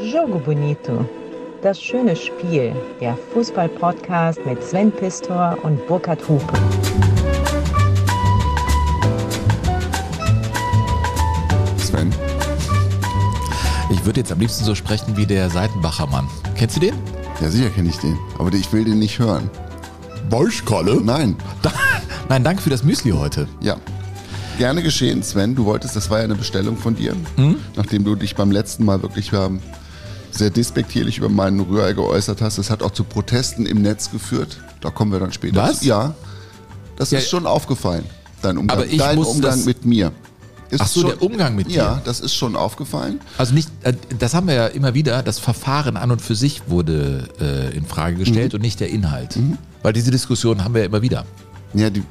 Jogo Bonito. Das schöne Spiel. Der Fußball-Podcast mit Sven Pistor und Burkhard Hupe. Sven, Ich würde jetzt am liebsten so sprechen wie der Seitenbacher Mann. Kennst du den? ja sicher kenne ich den, aber ich will den nicht hören. Weißkalle? Nein, Nein, danke für das Müsli heute. ja. Gerne geschehen, Sven. Du wolltest, das war ja eine Bestellung von dir, Hm? nachdem du dich beim letzten Mal wirklich ähm, sehr despektierlich über meinen Rührei geäußert hast. Das hat auch zu Protesten im Netz geführt. Da kommen wir dann später. Was? Ja, das Ja. ist schon aufgefallen. Dein Umgang, Aber ich dein muss Umgang mit mir. Ist Ach so, der Umgang mit Ja, dir. das ist schon aufgefallen. Also nicht, äh, das haben wir ja immer wieder, das Verfahren an und für sich wurde äh, in Frage gestellt und nicht der Inhalt. Weil diese Diskussion haben wir ja immer wieder. Ja, die,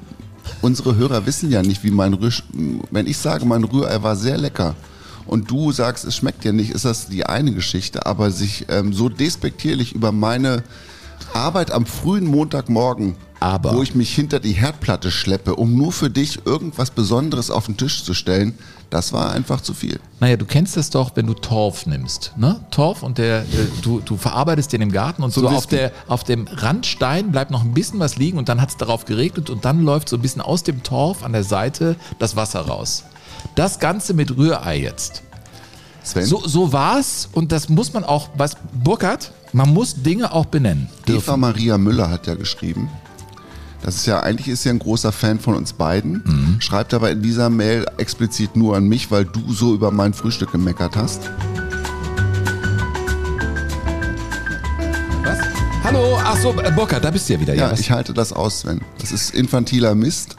unsere Hörer wissen ja nicht, wie mein Rüsch. Wenn ich sage, mein Rührei war sehr lecker und du sagst, es schmeckt dir nicht, ist das die eine Geschichte. Aber sich ähm, so despektierlich über meine Arbeit am frühen Montagmorgen, Aber- wo ich mich hinter die Herdplatte schleppe, um nur für dich irgendwas Besonderes auf den Tisch zu stellen, das war einfach zu viel. Naja, du kennst das doch, wenn du Torf nimmst. Ne? Torf und der, äh, du, du verarbeitest den im Garten und So so, auf, der, auf dem Randstein bleibt noch ein bisschen was liegen und dann hat es darauf geregnet und dann läuft so ein bisschen aus dem Torf an der Seite das Wasser raus. Das Ganze mit Rührei jetzt. Sven, So, so war's und das muss man auch, was, Burkhard, man muss Dinge auch benennen. Eva Dürfen. Maria Müller hat ja geschrieben. Das ist ja, eigentlich ist sie ein großer Fan von uns beiden, Mhm. schreibt aber in dieser Mail explizit nur an mich, weil du so über mein Frühstück gemeckert hast. Was? Hallo, ach so, äh, Burkhard, da bist du ja wieder. Ja, was? ich halte das aus, Sven. Das ist infantiler Mist.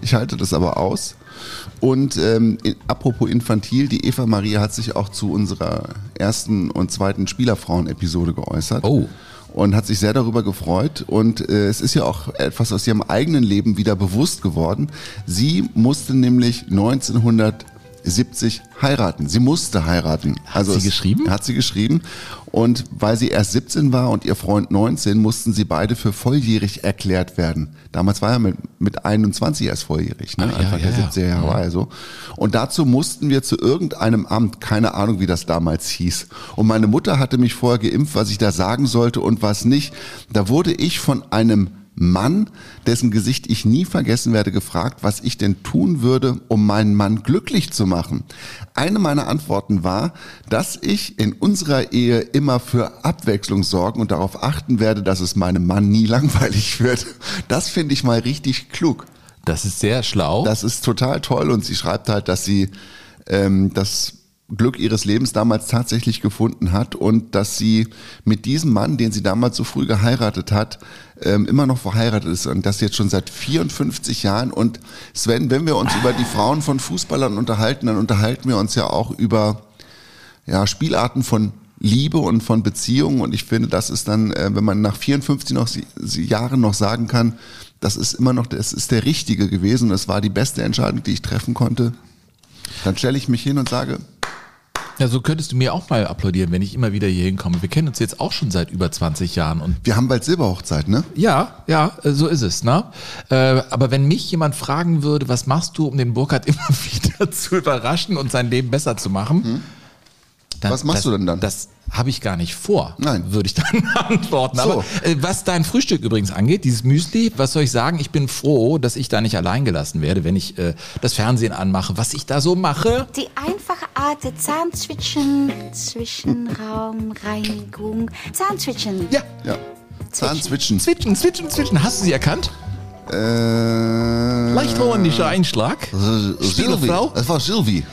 Ich halte das aber aus. Und ähm, apropos infantil, die Eva Maria hat sich auch zu unserer ersten und zweiten Spielerfrauen-Episode geäußert. Oh. Und hat sich sehr darüber gefreut. Und äh, es ist ja auch etwas aus ihrem eigenen Leben wieder bewusst geworden. Sie musste nämlich 1970 heiraten. Sie musste heiraten. Also sie es- geschrieben? Hat sie geschrieben. Und weil sie erst 17 war und ihr Freund 19, mussten sie beide für volljährig erklärt werden. Damals war er mit, mit 21 erst volljährig, ne? Ah, ja, Anfang ja, der ja. 70er Jahre war er so. Und dazu mussten wir zu irgendeinem Amt, keine Ahnung, wie das damals hieß. Und meine Mutter hatte mich vorher geimpft, was ich da sagen sollte und was nicht. Da wurde ich von einem Mann, dessen Gesicht ich nie vergessen werde, gefragt, was ich denn tun würde, um meinen Mann glücklich zu machen. Eine meiner Antworten war, dass ich in unserer Ehe immer für Abwechslung sorgen und darauf achten werde, dass es meinem Mann nie langweilig wird. Das finde ich mal richtig klug. Das ist sehr schlau. Das ist total toll und sie schreibt halt, dass sie ähm, das Glück ihres Lebens damals tatsächlich gefunden hat und dass sie mit diesem Mann, den sie damals so früh geheiratet hat, ähm, immer noch verheiratet ist und das jetzt schon seit 54 Jahren. Und Sven, wenn wir uns über die Frauen von Fußballern unterhalten, dann unterhalten wir uns ja auch über ja, Spielarten von Liebe und von Beziehungen. Und ich finde, das ist dann, äh, wenn man nach 54 noch, Jahren noch sagen kann, das ist immer noch, das ist der Richtige gewesen. Das war die beste Entscheidung, die ich treffen konnte. Dann stelle ich mich hin und sage, Ja, so könntest du mir auch mal applaudieren, wenn ich immer wieder hier hinkomme. Wir kennen uns jetzt auch schon seit über 20 Jahren und wir haben bald Silberhochzeit, ne? ja, ja, äh, so ist es, ne? Äh, aber wenn mich jemand fragen würde, was machst du, um den Burkhard immer wieder zu überraschen und sein Leben besser zu machen? Dann? Was machst das, du denn dann? Das habe ich gar nicht vor, Nein. würde ich dann antworten. So. Aber äh, was dein Frühstück übrigens angeht, dieses Müsli, was soll ich sagen? Ich bin froh, dass ich da nicht allein gelassen werde, wenn ich äh, das Fernsehen anmache, was ich da so mache. Die einfache Art der Zahnzwitschen, Zwischenraumreinigung, Zahnzwitschen. Ja, Ja. Zahnzwitschen. Zwitschen, zwitschen, zwitschen. Hast du sie erkannt? Äh, Leicht holländischer Einschlag. Spielerfrau. Es war Sylvie.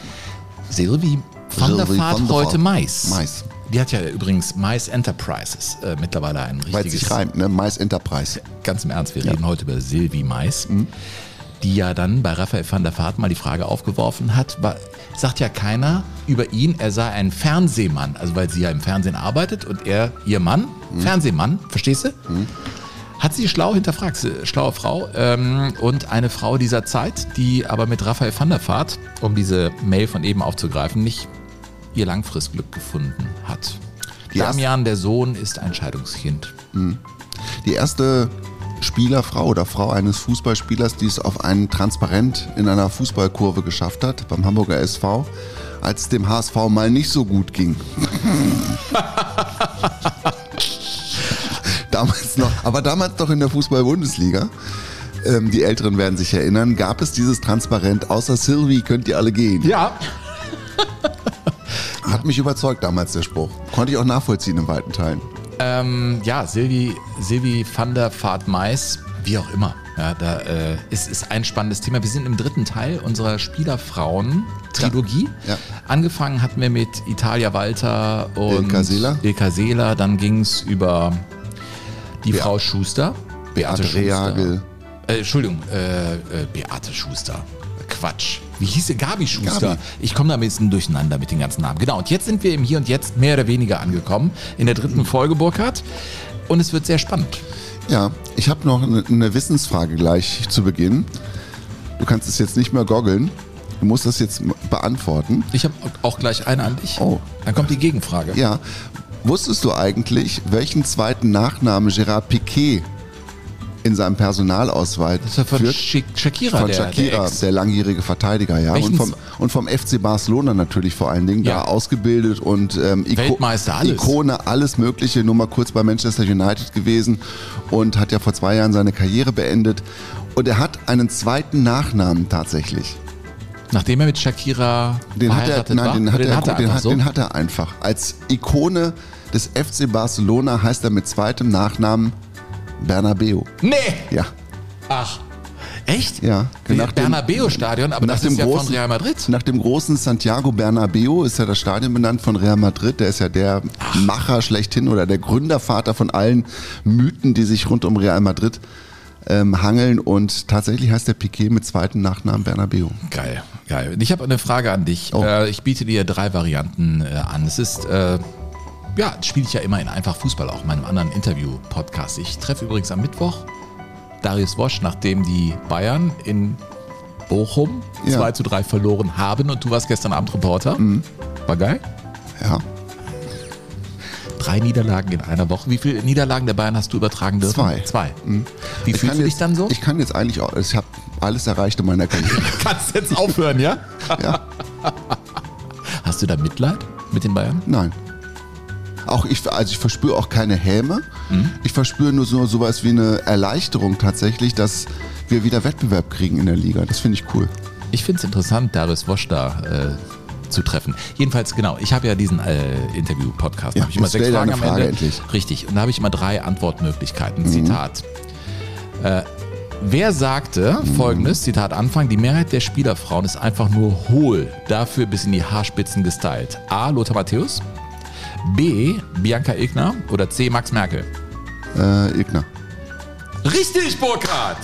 Silvi van der Sylvie Vaart van der heute Vaart. Mais. Mais. Die hat ja übrigens Mais Enterprises äh, mittlerweile ein Weil es richtiges. sich reimt, ne? Mais Enterprise. Ganz im Ernst, wir reden heute über Silvi Mais, die ja dann bei Raphael van der Vaart mal die Frage aufgeworfen hat, war, sagt ja keiner über ihn, er sei ein Fernsehmann, also weil sie ja im Fernsehen arbeitet und er, ihr Mann, Fernsehmann, verstehst du? Hat sie schlau hinterfragt, schlaue Frau ähm, und eine Frau dieser Zeit, die aber mit Raphael van der Vaart, um diese Mail von eben aufzugreifen, nicht ihr Langfristglück gefunden hat. Die Damian, der Sohn, ist ein Scheidungskind. Die erste Spielerfrau oder Frau eines Fußballspielers, die es auf einen Transparent in einer Fußballkurve geschafft hat, beim Hamburger SV, als es dem HSV mal nicht so gut ging. damals noch, aber damals noch in der Fußball-Bundesliga. Ähm, die Älteren werden sich erinnern, gab es dieses Transparent, außer Sylvie könnt ihr alle gehen. Ja. Hat mich überzeugt damals der Spruch. Konnte ich auch nachvollziehen in weiten Teilen. Ähm, ja, Silvi, Silvi van der Vaart Mais, wie auch immer. Ja, da äh, ist, ist ein spannendes Thema. Wir sind im dritten Teil unserer Spielerfrauen-Trilogie. Ja, ja. Angefangen hatten wir mit Italia Walter und Ilka Seeler. Ilka Seeler. Dann ging es über die Bea- Frau Schuster. Beate, Beate Rehagel. Äh, Entschuldigung, äh, äh, Beate Schuster. Quatsch. Wie hieß sie? Gabi Schuster. Gabi. Ich komme da ein bisschen durcheinander mit den ganzen Namen. Genau, und jetzt sind wir im Hier und Jetzt mehr oder weniger angekommen. In der dritten Folge, Burkhard. Und es wird sehr spannend. Ja, ich habe noch eine, eine Wissensfrage gleich zu Beginn. Du kannst es jetzt nicht mehr goggeln. Du musst das jetzt beantworten. Ich habe auch gleich eine an dich. Oh. Dann kommt die Gegenfrage. Ja. Wusstest du eigentlich, welchen zweiten Nachnamen Gerard Piquet in seinem Personalausweis Das ist ja von führt? Shakira, Von der, Shakira, der der, langjährige Verteidiger, ja. Und vom, und vom FC Barcelona natürlich vor allen Dingen, Ja. da ausgebildet und ähm, Iko Weltmeister, alles. Ikone, alles Mögliche, nur mal kurz bei Manchester United gewesen und hat ja vor zwei Jahren seine Karriere beendet. Und er hat einen zweiten Nachnamen tatsächlich. Nachdem er mit Shakira Den hat er, nein, war? den hat, Oder er, hat er den, hat, so? den hat er einfach. Als Ikone des FC Barcelona heißt er mit zweitem Nachnamen Bernabeu. Nee! Ja. Ach. Echt? Ja, nach dem- Bernabeu-Stadion, aber nach das dem ist ja von großen- Real Madrid. Nach dem großen Santiago Bernabeu ist ja das Stadion benannt von Real Madrid. Der ist ja der Macher schlechthin oder der Gründervater von allen Mythen, die sich rund um Real Madrid ähm, hangeln. Und tatsächlich heißt der Piquet mit zweiten Nachnamen Bernabeu. Geil, geil. Ich habe eine Frage an dich. Oh. Äh, ich biete dir drei Varianten äh, an. Es ist, äh, ja, spiele ich ja immer in Einfach Fußball, auch in meinem anderen Interview-Podcast. Ich treffe übrigens am Mittwoch Darius Wosch, nachdem die Bayern in Bochum Ja. 2 zu 3 verloren haben und du warst gestern Abend Reporter. Mhm. War geil. Ja, Drei Niederlagen in einer Woche. Wie viele Niederlagen der Bayern hast du übertragen dürfen? Zwei. Mhm. Zwei. Wie ich fühlst du dich jetzt, dann so? Ich kann jetzt eigentlich auch, ich habe alles erreicht in meiner Karriere. kannst jetzt aufhören, ja? ja, Hast du da Mitleid mit den Bayern? nein. Auch ich, also ich verspüre auch keine Häme. Mhm. Ich verspüre nur so sowas wie eine Erleichterung tatsächlich, dass wir wieder Wettbewerb kriegen in der Liga. Das finde ich cool. Ich finde es interessant, Darius Wosch da äh, zu treffen. Jedenfalls, genau, ich habe ja diesen äh, Interview-Podcast. Da Ja, habe ich immer sechs Fragen am Frage Ende. endlich. Richtig. Und da habe ich immer drei Mhm. Antwortmöglichkeiten. Zitat. Äh, wer sagte Mhm. folgendes, Zitat Anfang, die Mehrheit der Spielerfrauen ist einfach nur hohl, dafür bis in die Haarspitzen gestylt. A. Lothar Matthäus. B. Bianca Egner. Oder C. Max Merkel. Äh, Igner. Richtig, Burkhard!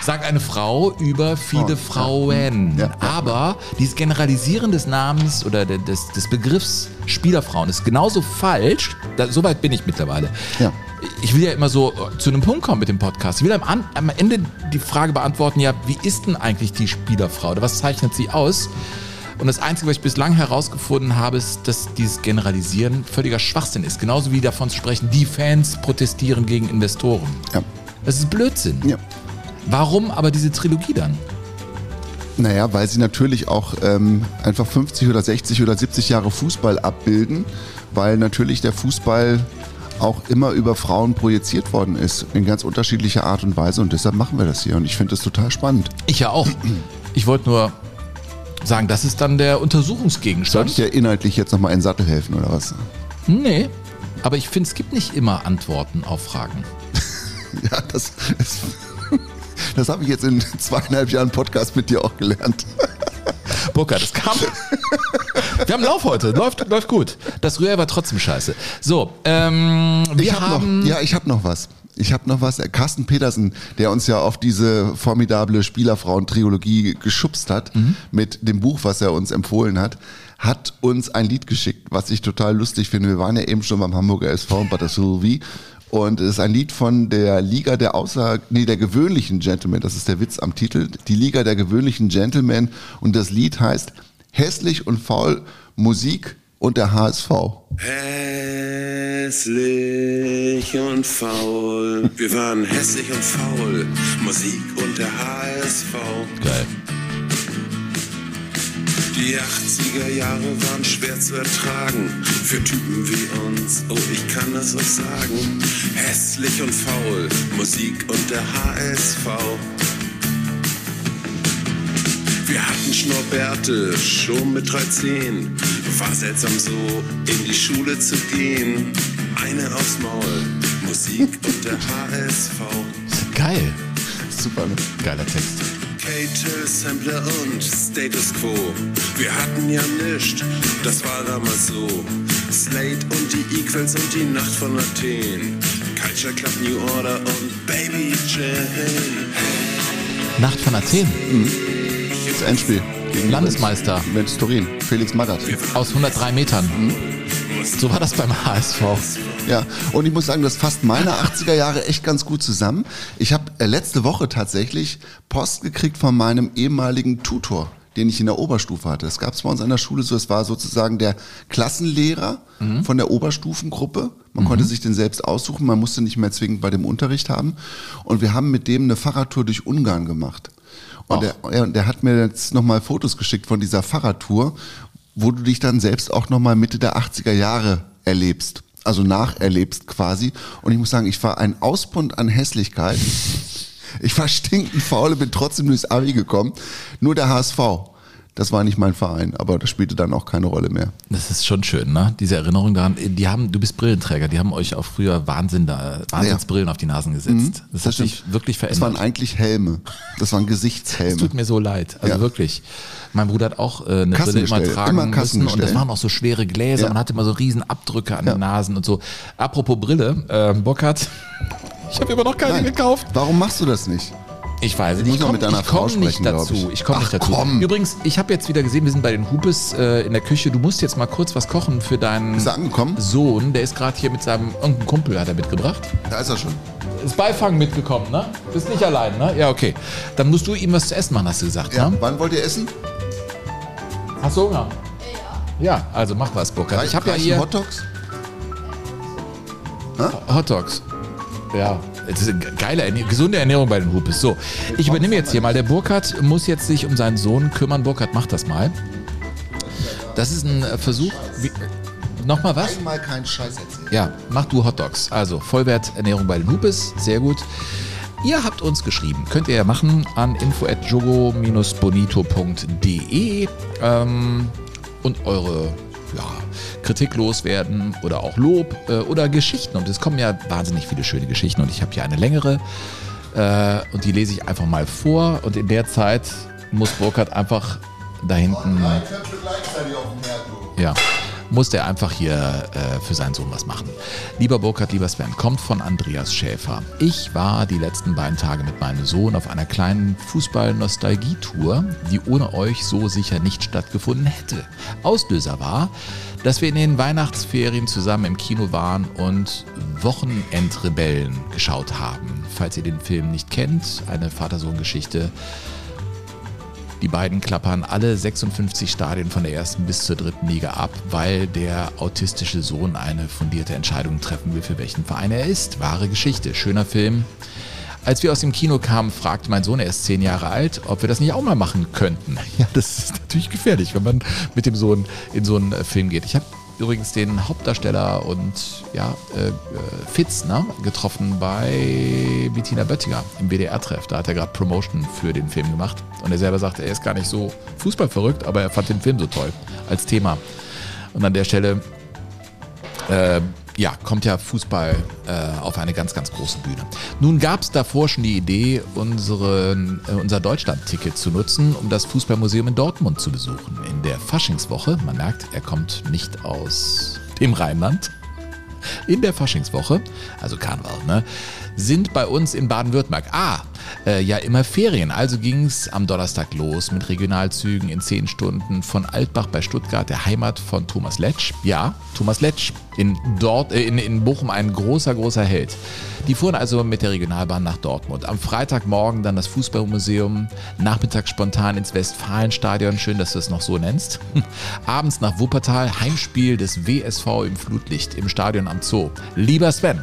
Sagt eine Frau über viele Frauen. Ja, ja, Aber dieses Generalisieren des Namens oder de- des, des Begriffs Spielerfrauen ist genauso falsch. Da, so weit bin ich mittlerweile. Ja. Ich will ja immer so äh, zu einem Punkt kommen mit dem Podcast. Ich will am, An- am Ende die Frage beantworten, ja, wie ist denn eigentlich die Spielerfrau oder was zeichnet sie aus? Und das Einzige, was ich bislang herausgefunden habe, ist, dass dieses Generalisieren völliger Schwachsinn ist. Genauso wie davon zu sprechen, die Fans protestieren gegen Investoren. Ja. Das ist Blödsinn. ja. Warum aber diese Trilogie dann? Naja, weil sie natürlich auch ähm, einfach 50 oder 60 oder 70 Jahre Fußball abbilden, weil natürlich der Fußball auch immer über Frauen projiziert worden ist, in ganz unterschiedlicher Art und Weise und deshalb machen wir das hier und ich finde das total spannend. Ich ja auch. Ich wollte nur sagen, das ist dann der Soll ich Untersuchungsgegenstand. dir inhaltlich jetzt nochmal in den Sattel helfen oder was? Nee. Aber ich finde, es gibt nicht immer Antworten auf Fragen. Ja, das ist, das habe ich jetzt in zweieinhalb Jahren Podcast mit dir auch gelernt. Burkhard, das kam. Wir haben Lauf heute. Läuft, läuft gut. Das Rührei war trotzdem scheiße. So, ähm, wir ich hab haben. noch, ja, ich habe noch was. Ich habe noch was. Carsten Petersen, der uns ja auf diese formidable Spielerfrauen-Triologie geschubst hat, mit dem Buch, was er uns empfohlen hat, hat uns ein Lied geschickt, was ich total lustig finde. Wir waren ja eben schon beim Hamburger SV bei der Sylvie. Und es ist ein Lied von der Liga der Außer, nee, der gewöhnlichen Gentlemen. Das ist der Witz am Titel. Die Liga der gewöhnlichen Gentlemen. Und das Lied heißt Hässlich und faul Musik und der HSV. Hässlich und faul. Wir waren hässlich und faul. Musik und der HSV. Geil. Die Die 80er Jahre waren schwer zu ertragen. Für Typen wie uns, oh, ich kann das auch sagen. Hässlich und faul, Musik und der HSV. Wir hatten Schnurrbärte schon mit 13. War seltsam so, in die Schule zu gehen. Eine aufs Maul, Musik und der HSV. Geil. Super, ne? Geiler Text. Cater, Sampler und Status Quo. Wir hatten ja nischt, das war damals so. Slate und die Equals und die Nacht von Athen. Culture Club New Order und Baby Jane. Nacht von Athen. Das Endspiel. Gegen Landesmeister. Mensch Turin. Felix Magath. Aus 103 Metern. So war das beim HSV. Ja, und ich muss sagen, das fasst meine 80er Jahre echt ganz gut zusammen. Ich habe äh, letzte Woche tatsächlich Post gekriegt von meinem ehemaligen Tutor, den ich in der Oberstufe hatte. Das gab es bei uns an der Schule so, es war sozusagen der Klassenlehrer von der Oberstufengruppe. Man konnte sich den selbst aussuchen, man musste nicht mehr zwingend bei dem Unterricht haben. Und wir haben mit dem eine Fahrradtour durch Ungarn gemacht. Und der, und der hat mir jetzt nochmal Fotos geschickt von dieser Fahrradtour, wo du dich dann selbst auch nochmal Mitte der 80er Jahre erlebst. Also nacherlebst quasi. Und ich muss sagen, ich war ein Ausbund an Hässlichkeit. Ich war stinkend faul und bin trotzdem durchs Abi gekommen. Nur der HSV. Das war nicht mein Verein, aber das spielte dann auch keine Rolle mehr. Das ist schon schön, ne? Diese Erinnerung daran, die haben, du bist Brillenträger, die haben euch auch früher Wahnsinn da, Wahnsinnsbrillen auf die Nasen gesetzt. Das, hat sich wirklich Das waren verändert. eigentlich Helme. Das waren Es Gesichtshelme. tut mir so leid. Also Ja. wirklich. Mein Bruder hat auch äh, eine Brille immer tragen immer müssen und das waren auch so schwere Gläser. Ja. Man hatte immer so riesen Abdrücke an Ja. den Nasen und so. Apropos Brille, äh, Burkhard, ich habe immer noch keine Nein. gekauft. Warum machst du das nicht? Ich weiß muss nicht. Ich noch komme mit deiner ich komm Frau nicht sprechen, glaub dazu. ich. Ich komme nicht Ach, dazu. komm. Übrigens, ich habe jetzt wieder gesehen, wir sind bei den Hupes äh, in der Küche. Du musst jetzt mal kurz was kochen für deinen Ist er angekommen? Sohn. Der ist gerade hier mit seinem irgendein Kumpel hat er mitgebracht. Da ist er schon. Ist Beifang mitgekommen, ne? Bist nicht allein, ne? Ja, okay. Dann musst du ihm was zu essen machen, hast du gesagt, Ja. ne? Wann wollt ihr essen? Hast du Hunger? Ja. also mach was, Burkhard. Ich habe ja hier Hotdogs? Hot Dogs. Ja, es ist eine geile, Ernährung, gesunde Ernährung bei den Hupes. So, ich übernehme jetzt hier mal. Der Burkhard muss jetzt sich um seinen Sohn kümmern. Burkhard, mach das mal. Das ist ein äh, Versuch. Wie, Nochmal was? Einmal keinen Scheiß erzählen. Ja, mach du Hot Dogs. Also Vollwerternährung bei den Hupes, sehr gut. Ihr habt uns geschrieben, könnt ihr ja machen an info@jogo-bonito.de ähm, und eure ja, Kritik loswerden oder auch Lob äh, oder Geschichten. Und es kommen ja wahnsinnig viele schöne Geschichten und ich habe hier eine längere äh, und die lese ich einfach mal vor. Und in der Zeit muss Burkhard einfach da hinten ja, muss der einfach hier äh, für seinen Sohn was machen. Lieber Burkhard, lieber Sven, kommt von Andreas Schäfer. Ich war die letzten beiden Tage mit meinem Sohn auf einer kleinen Fußball-Nostalgie-Tour, die ohne euch so sicher nicht stattgefunden hätte. Auslöser war, dass wir in den Weihnachtsferien zusammen im Kino waren und Wochenendrebellen geschaut haben. Falls ihr den Film nicht kennt, eine Vater-Sohn-Geschichte, die beiden klappern alle 56 Stadien von der ersten bis zur dritten Liga ab, weil der autistische Sohn eine fundierte Entscheidung treffen will, für welchen Verein er ist. Wahre Geschichte, schöner Film. Als wir aus dem Kino kamen, fragte mein Sohn, er ist zehn Jahre alt, ob wir das nicht auch mal machen könnten. Ja, das ist natürlich gefährlich, wenn man mit dem Sohn in so einen Film geht. Ich habe übrigens den Hauptdarsteller und ja, äh, äh, Fitz ne, getroffen bei Bettina Böttiger im WDR-Treff. Da hat er gerade Promotion für den Film gemacht. Und er selber sagte, er ist gar nicht so fußballverrückt, aber er fand den Film so toll als Thema. Und an der Stelle äh, ja, kommt ja Fußball äh, auf eine ganz, ganz große Bühne. Nun gab es davor schon die Idee, unseren, äh, unser Deutschland-Ticket zu nutzen, um das Fußballmuseum in Dortmund zu besuchen. In der Faschingswoche, man merkt, er kommt nicht aus dem Rheinland, in der Faschingswoche, also Karneval, ne, sind bei uns in Baden-Württemberg. Ah, äh, ja immer Ferien. Also ging es am Donnerstag los mit Regionalzügen in 10 Stunden von Altbach bei Stuttgart, der Heimat von Thomas Letsch. Ja, Thomas Letsch, in, dort, äh, in, in Bochum ein großer, großer Held. Die fuhren also mit der Regionalbahn nach Dortmund. Am Freitagmorgen dann das Fußballmuseum, nachmittags spontan ins Westfalenstadion, schön, dass du es noch so nennst. Abends nach Wuppertal, Heimspiel des WSV im Flutlicht im Stadion am Zoo. Lieber Sven,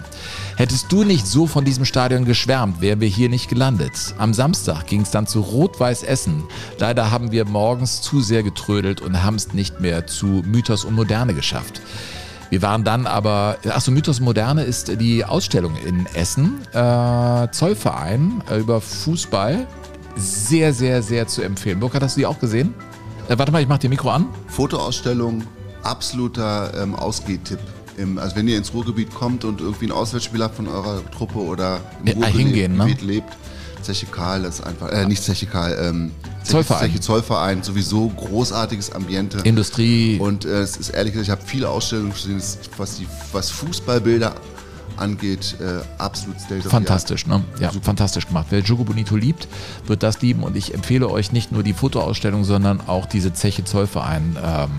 hättest du nicht so von diesem Stadion geschwärmt, wären wir hier nicht gelandet. Am Samstag ging es dann zu Rot-Weiß Essen. Leider haben wir morgens zu sehr getrödelt und haben es nicht mehr zu Mythos und Moderne geschafft. Wir waren dann aber, achso, Mythos Moderne ist die Ausstellung in Essen, äh, Zollverein äh, über Fußball. Sehr, sehr, sehr zu empfehlen. Burkhard, hast du die auch gesehen? Äh, warte mal, ich mach dir Mikro an. Fotoausstellung, absoluter ähm, Ausgehtipp. Im, also wenn ihr ins Ruhrgebiet kommt und irgendwie ein Auswärtsspiel habt von eurer Truppe oder im Ruhrgebiet hingehen, ne? lebt, Zeche Karl ist einfach, äh, nicht Zeche Karl, ähm, Zeche- Zollverein. Zeche Zollverein, sowieso großartiges Ambiente. Industrie. Und äh, es ist ehrlich gesagt, ich habe viele Ausstellungen gesehen, es- was, die, was Fußballbilder angeht, äh, absolut state of. Fantastisch, ne? Ja, fantastisch gemacht. Wer Jogo Bonito liebt, wird das lieben. Und ich empfehle euch nicht nur die Fotoausstellung, sondern auch diese Zeche Zollverein. Ähm,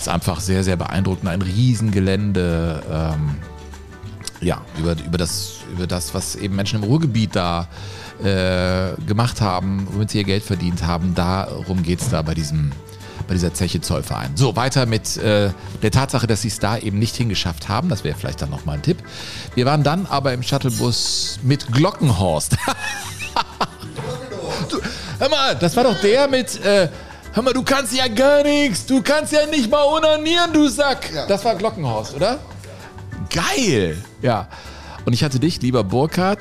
ist einfach sehr, sehr beeindruckend. Ein Riesengelände. Ähm, ja, über, über, das, über das, was eben Menschen im Ruhrgebiet da äh, gemacht haben, womit sie ihr Geld verdient haben. Darum geht es da bei diesem bei dieser Zeche Zollverein. So, weiter mit äh, der Tatsache, dass sie es da eben nicht hingeschafft haben. Das wäre vielleicht dann nochmal ein Tipp. Wir waren dann aber im Shuttlebus mit Glockenhorst. du, hör mal, das war doch der mit... Äh, Hör mal, du kannst ja gar nichts. Du kannst ja nicht mal onanieren, du Sack. Das war Glockenhorst, oder? Geil! Ja. Und ich hatte dich, lieber Burkhard,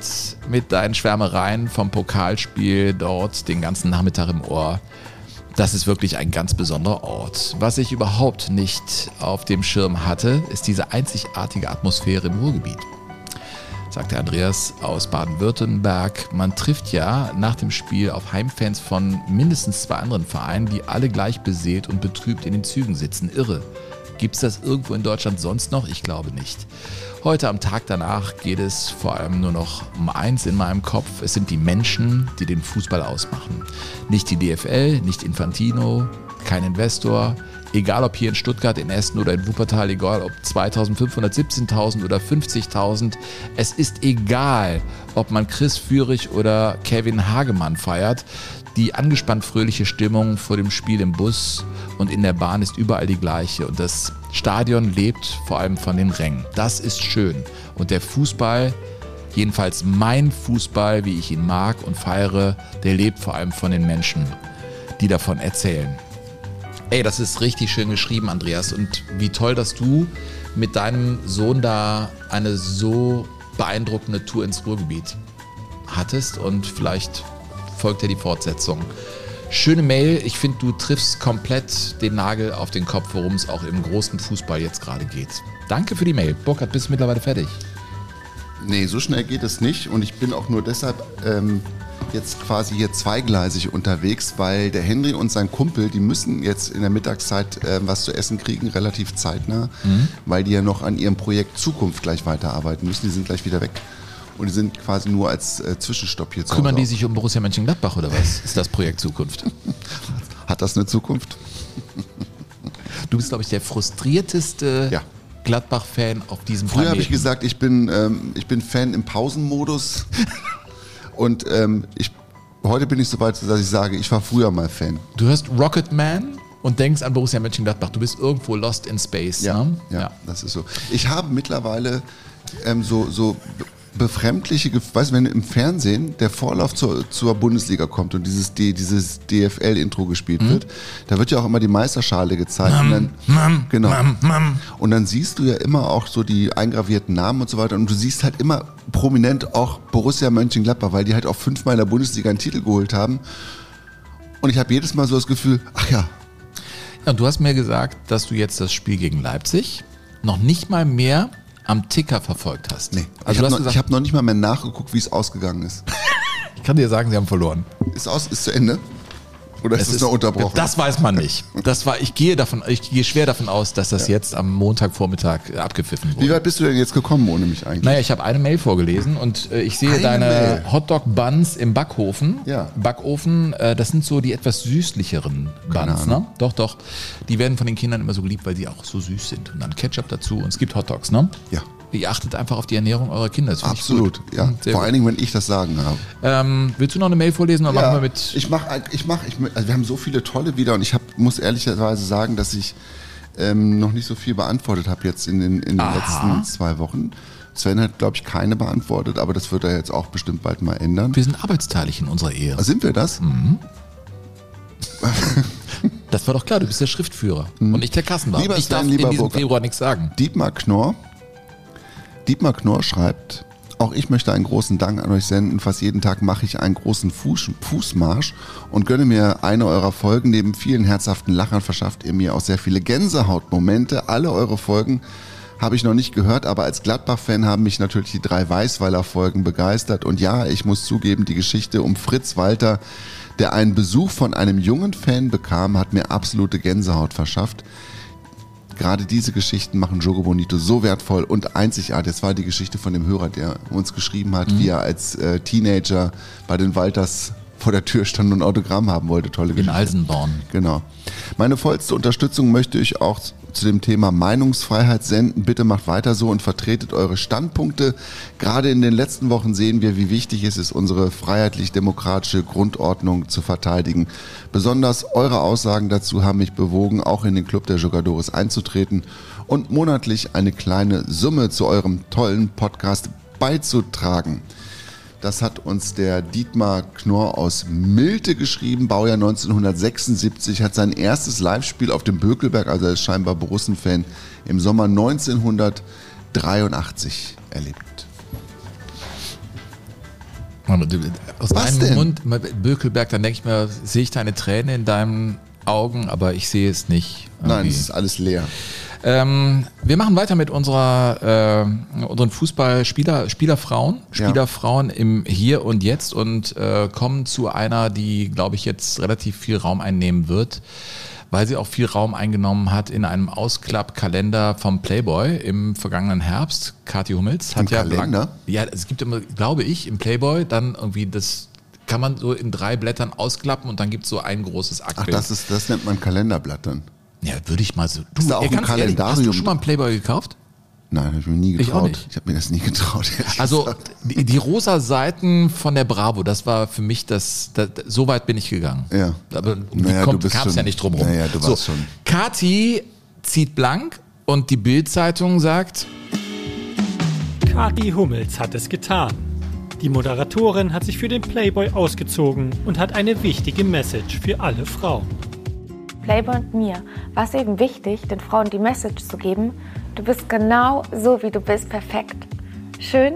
mit deinen Schwärmereien vom Pokalspiel dort den ganzen Nachmittag im Ohr. Das ist wirklich ein ganz besonderer Ort. Was ich überhaupt nicht auf dem Schirm hatte, ist diese einzigartige Atmosphäre im Ruhrgebiet. Sagte Andreas aus Baden-Württemberg. Man trifft ja nach dem Spiel auf Heimfans von mindestens zwei anderen Vereinen, die alle gleich beseelt und betrübt in den Zügen sitzen. Irre. Gibt es das irgendwo in Deutschland sonst noch? Ich glaube nicht. Heute am Tag danach geht es vor allem nur noch um eins in meinem Kopf. Es sind die Menschen, die den Fußball ausmachen. Nicht die DFL, nicht Infantino, kein Investor. Egal ob hier in Stuttgart, in Essen oder in Wuppertal, egal ob 2500, 17.000 oder 50.000. Es ist egal, ob man Chris Führig oder Kevin Hagemann feiert. Die angespannt fröhliche Stimmung vor dem Spiel im Bus und in der Bahn ist überall die gleiche. Und das Stadion lebt vor allem von den Rängen. Das ist schön. Und der Fußball, jedenfalls mein Fußball, wie ich ihn mag und feiere, der lebt vor allem von den Menschen, die davon erzählen. Ey, das ist richtig schön geschrieben, Andreas. Und wie toll, dass du mit deinem Sohn da eine so beeindruckende Tour ins Ruhrgebiet hattest. Und vielleicht folgt ja die Fortsetzung. Schöne Mail. Ich finde, du triffst komplett den Nagel auf den Kopf, worum es auch im großen Fußball jetzt gerade geht. Danke für die Mail. Burkhard, bist du mittlerweile fertig? Nee, so schnell geht es nicht und ich bin auch nur deshalb ähm, jetzt quasi hier zweigleisig unterwegs, weil der Henry und sein Kumpel, die müssen jetzt in der Mittagszeit ähm, was zu essen kriegen, relativ zeitnah, weil die ja noch an ihrem Projekt Zukunft gleich weiterarbeiten müssen. Die sind gleich wieder weg und die sind quasi nur als äh, Zwischenstopp hier zu Kümmern die sich um Borussia Mönchengladbach oder was? Ist das Projekt Zukunft? Hat das eine Zukunft? Du bist, glaube ich, der frustrierteste Ja. Gladbach-Fan auf diesem Früher habe ich gesagt, ich bin, ähm, ich bin Fan im Pausenmodus und ähm, ich, heute bin ich so weit, dass ich sage, ich war früher mal Fan. Du hörst Rocket Man und denkst an Borussia Mönchengladbach. Du bist irgendwo lost in space. Ja, ne? ja, das ist so. Ich habe mittlerweile ähm, so, so befremdliche, weißt du, wenn im Fernsehen der Vorlauf zur, zur Bundesliga kommt und dieses, D- dieses DFL-Intro gespielt Mhm. wird, da wird ja auch immer die Meisterschale gezeigt. und dann, genau. Und dann siehst du ja immer auch so die eingravierten Namen und so weiter und du siehst halt immer prominent auch Borussia Mönchengladbach, weil die halt auch fünfmal in der Bundesliga einen Titel geholt haben. Und ich habe jedes Mal so das Gefühl, ach ja, Ja, du hast mir gesagt, dass du jetzt das Spiel gegen Leipzig noch nicht mal mehr am Ticker verfolgt hast. nee. Also ich habe noch, hab noch nicht mal mehr nachgeguckt, wie es ausgegangen ist. ich kann dir sagen, sie haben verloren. Ist aus, ist zu Ende? Oder ist es, noch unterbrochen? Das weiß man nicht. Das war, ich gehe davon, ich gehe schwer davon aus, dass das jetzt am Montagvormittag abgepfiffen wurde. Wie weit bist du denn jetzt gekommen ohne mich eigentlich? Naja, ich habe eine Mail vorgelesen und äh, ich sehe Eine deine. Hotdog-Buns im Backofen. Ja. Backofen, äh, das sind so die etwas süßlicheren Buns, ne? Doch, doch. Die werden von den Kindern immer so geliebt, weil sie auch so süß sind. Und dann Ketchup dazu und es gibt Hotdogs, ne? Ja. Ihr achtet einfach auf die Ernährung eurer Kinder. Ich Absolut, ja. Mhm, sehr Vor gut. allen Dingen, wenn ich das Sagen habe. Ähm, willst du noch eine Mail vorlesen oder machen wir mit. ich mache, ich mach, ich, also wir haben so viele tolle wieder und ich hab, muss ehrlicherweise sagen, dass ich ähm, noch nicht so viel beantwortet habe jetzt in den, in den letzten zwei Wochen. Sven hat, glaube ich, keine beantwortet, aber das wird er jetzt auch bestimmt bald mal ändern. Wir sind arbeitsteilig in unserer Ehe. Sind wir das? Das war doch klar, du bist der Schriftführer und nicht der Kassenwart. Lieber ich Sven, darf lieber in diesem. Februar nichts sagen. Dietmar Knorr. Dietmar Knorr schreibt, auch ich möchte einen großen Dank an euch senden. Fast jeden Tag mache ich einen großen Fuß, Fußmarsch und gönne mir eine eurer Folgen. Neben vielen herzhaften Lachern verschafft ihr mir auch sehr viele Gänsehautmomente. Alle eure Folgen habe ich noch nicht gehört, aber als Gladbach-Fan haben mich natürlich die drei Weißweiler-Folgen begeistert. Und ja, ich muss zugeben, die Geschichte um Fritz Walter, der einen Besuch von einem jungen Fan bekam, hat mir absolute Gänsehaut verschafft. Gerade diese Geschichten machen Jogo Bonito so wertvoll und einzigartig. Das war die Geschichte von dem Hörer, der uns geschrieben hat, wie er als äh, Teenager bei den Walters vor der Tür stand und ein Autogramm haben wollte. Tolle In Geschichte. Alsenborn. Genau. Meine vollste Unterstützung möchte ich auch zu dem Thema Meinungsfreiheit senden. Bitte macht weiter so und vertretet eure Standpunkte. Gerade in den letzten Wochen sehen wir, wie wichtig es ist, unsere freiheitlich-demokratische Grundordnung zu verteidigen. Besonders eure Aussagen dazu haben mich bewogen, auch in den Club der Jogadores einzutreten und monatlich eine kleine Summe zu eurem tollen Podcast beizutragen. Das hat uns der Dietmar Knorr aus Milte geschrieben, Baujahr 1976, hat sein erstes Live-Spiel auf dem Bökelberg, also er ist scheinbar Borussen-Fan, im Sommer 1983 erlebt. Aus Was deinem denn? Mund, Bökelberg, dann denke ich mir, sehe ich deine Träne in deinen Augen, aber ich sehe es nicht. Nein, irgendwie. es ist alles leer. Ähm, wir machen weiter mit unserer äh, unseren Fußballspieler Spielerfrauen, Ja. Spielerfrauen im Hier und Jetzt und äh, kommen zu einer, die glaube ich jetzt relativ viel Raum einnehmen wird, weil sie auch viel Raum eingenommen hat in einem Ausklappkalender vom Playboy im vergangenen Herbst. Kathi Hummels hat Ein ja Kalender? ja, es gibt immer, glaube ich, im Playboy dann irgendwie das kann man so in drei Blättern ausklappen und dann gibt es so ein großes Akt. Ach, das, ist, das nennt man Kalenderblatt dann. Ja, würde ich mal so. Du, Ist da auch ein ganz ehrlich, Hast du Kalendarium? schon mal einen Playboy gekauft? Nein, habe ich mir nie Ich auch getraut. nicht. Ich habe mir das nie getraut. Also die, die rosa Seiten von der Bravo, das war für mich das, das so weit bin ich gegangen. Ja. Aber Naja, kommt, du bist kam's schon- ja nicht drum rum. Naja, du warst schon. Kati zieht blank und die Bild-Zeitung sagt, Kathi Hummels hat es getan. Die Moderatorin hat sich für den Playboy ausgezogen und hat eine wichtige Message für alle Frauen. Playboy und mir war es eben wichtig, den Frauen die Message zu geben, du bist genau so, wie du bist, perfekt. Schön,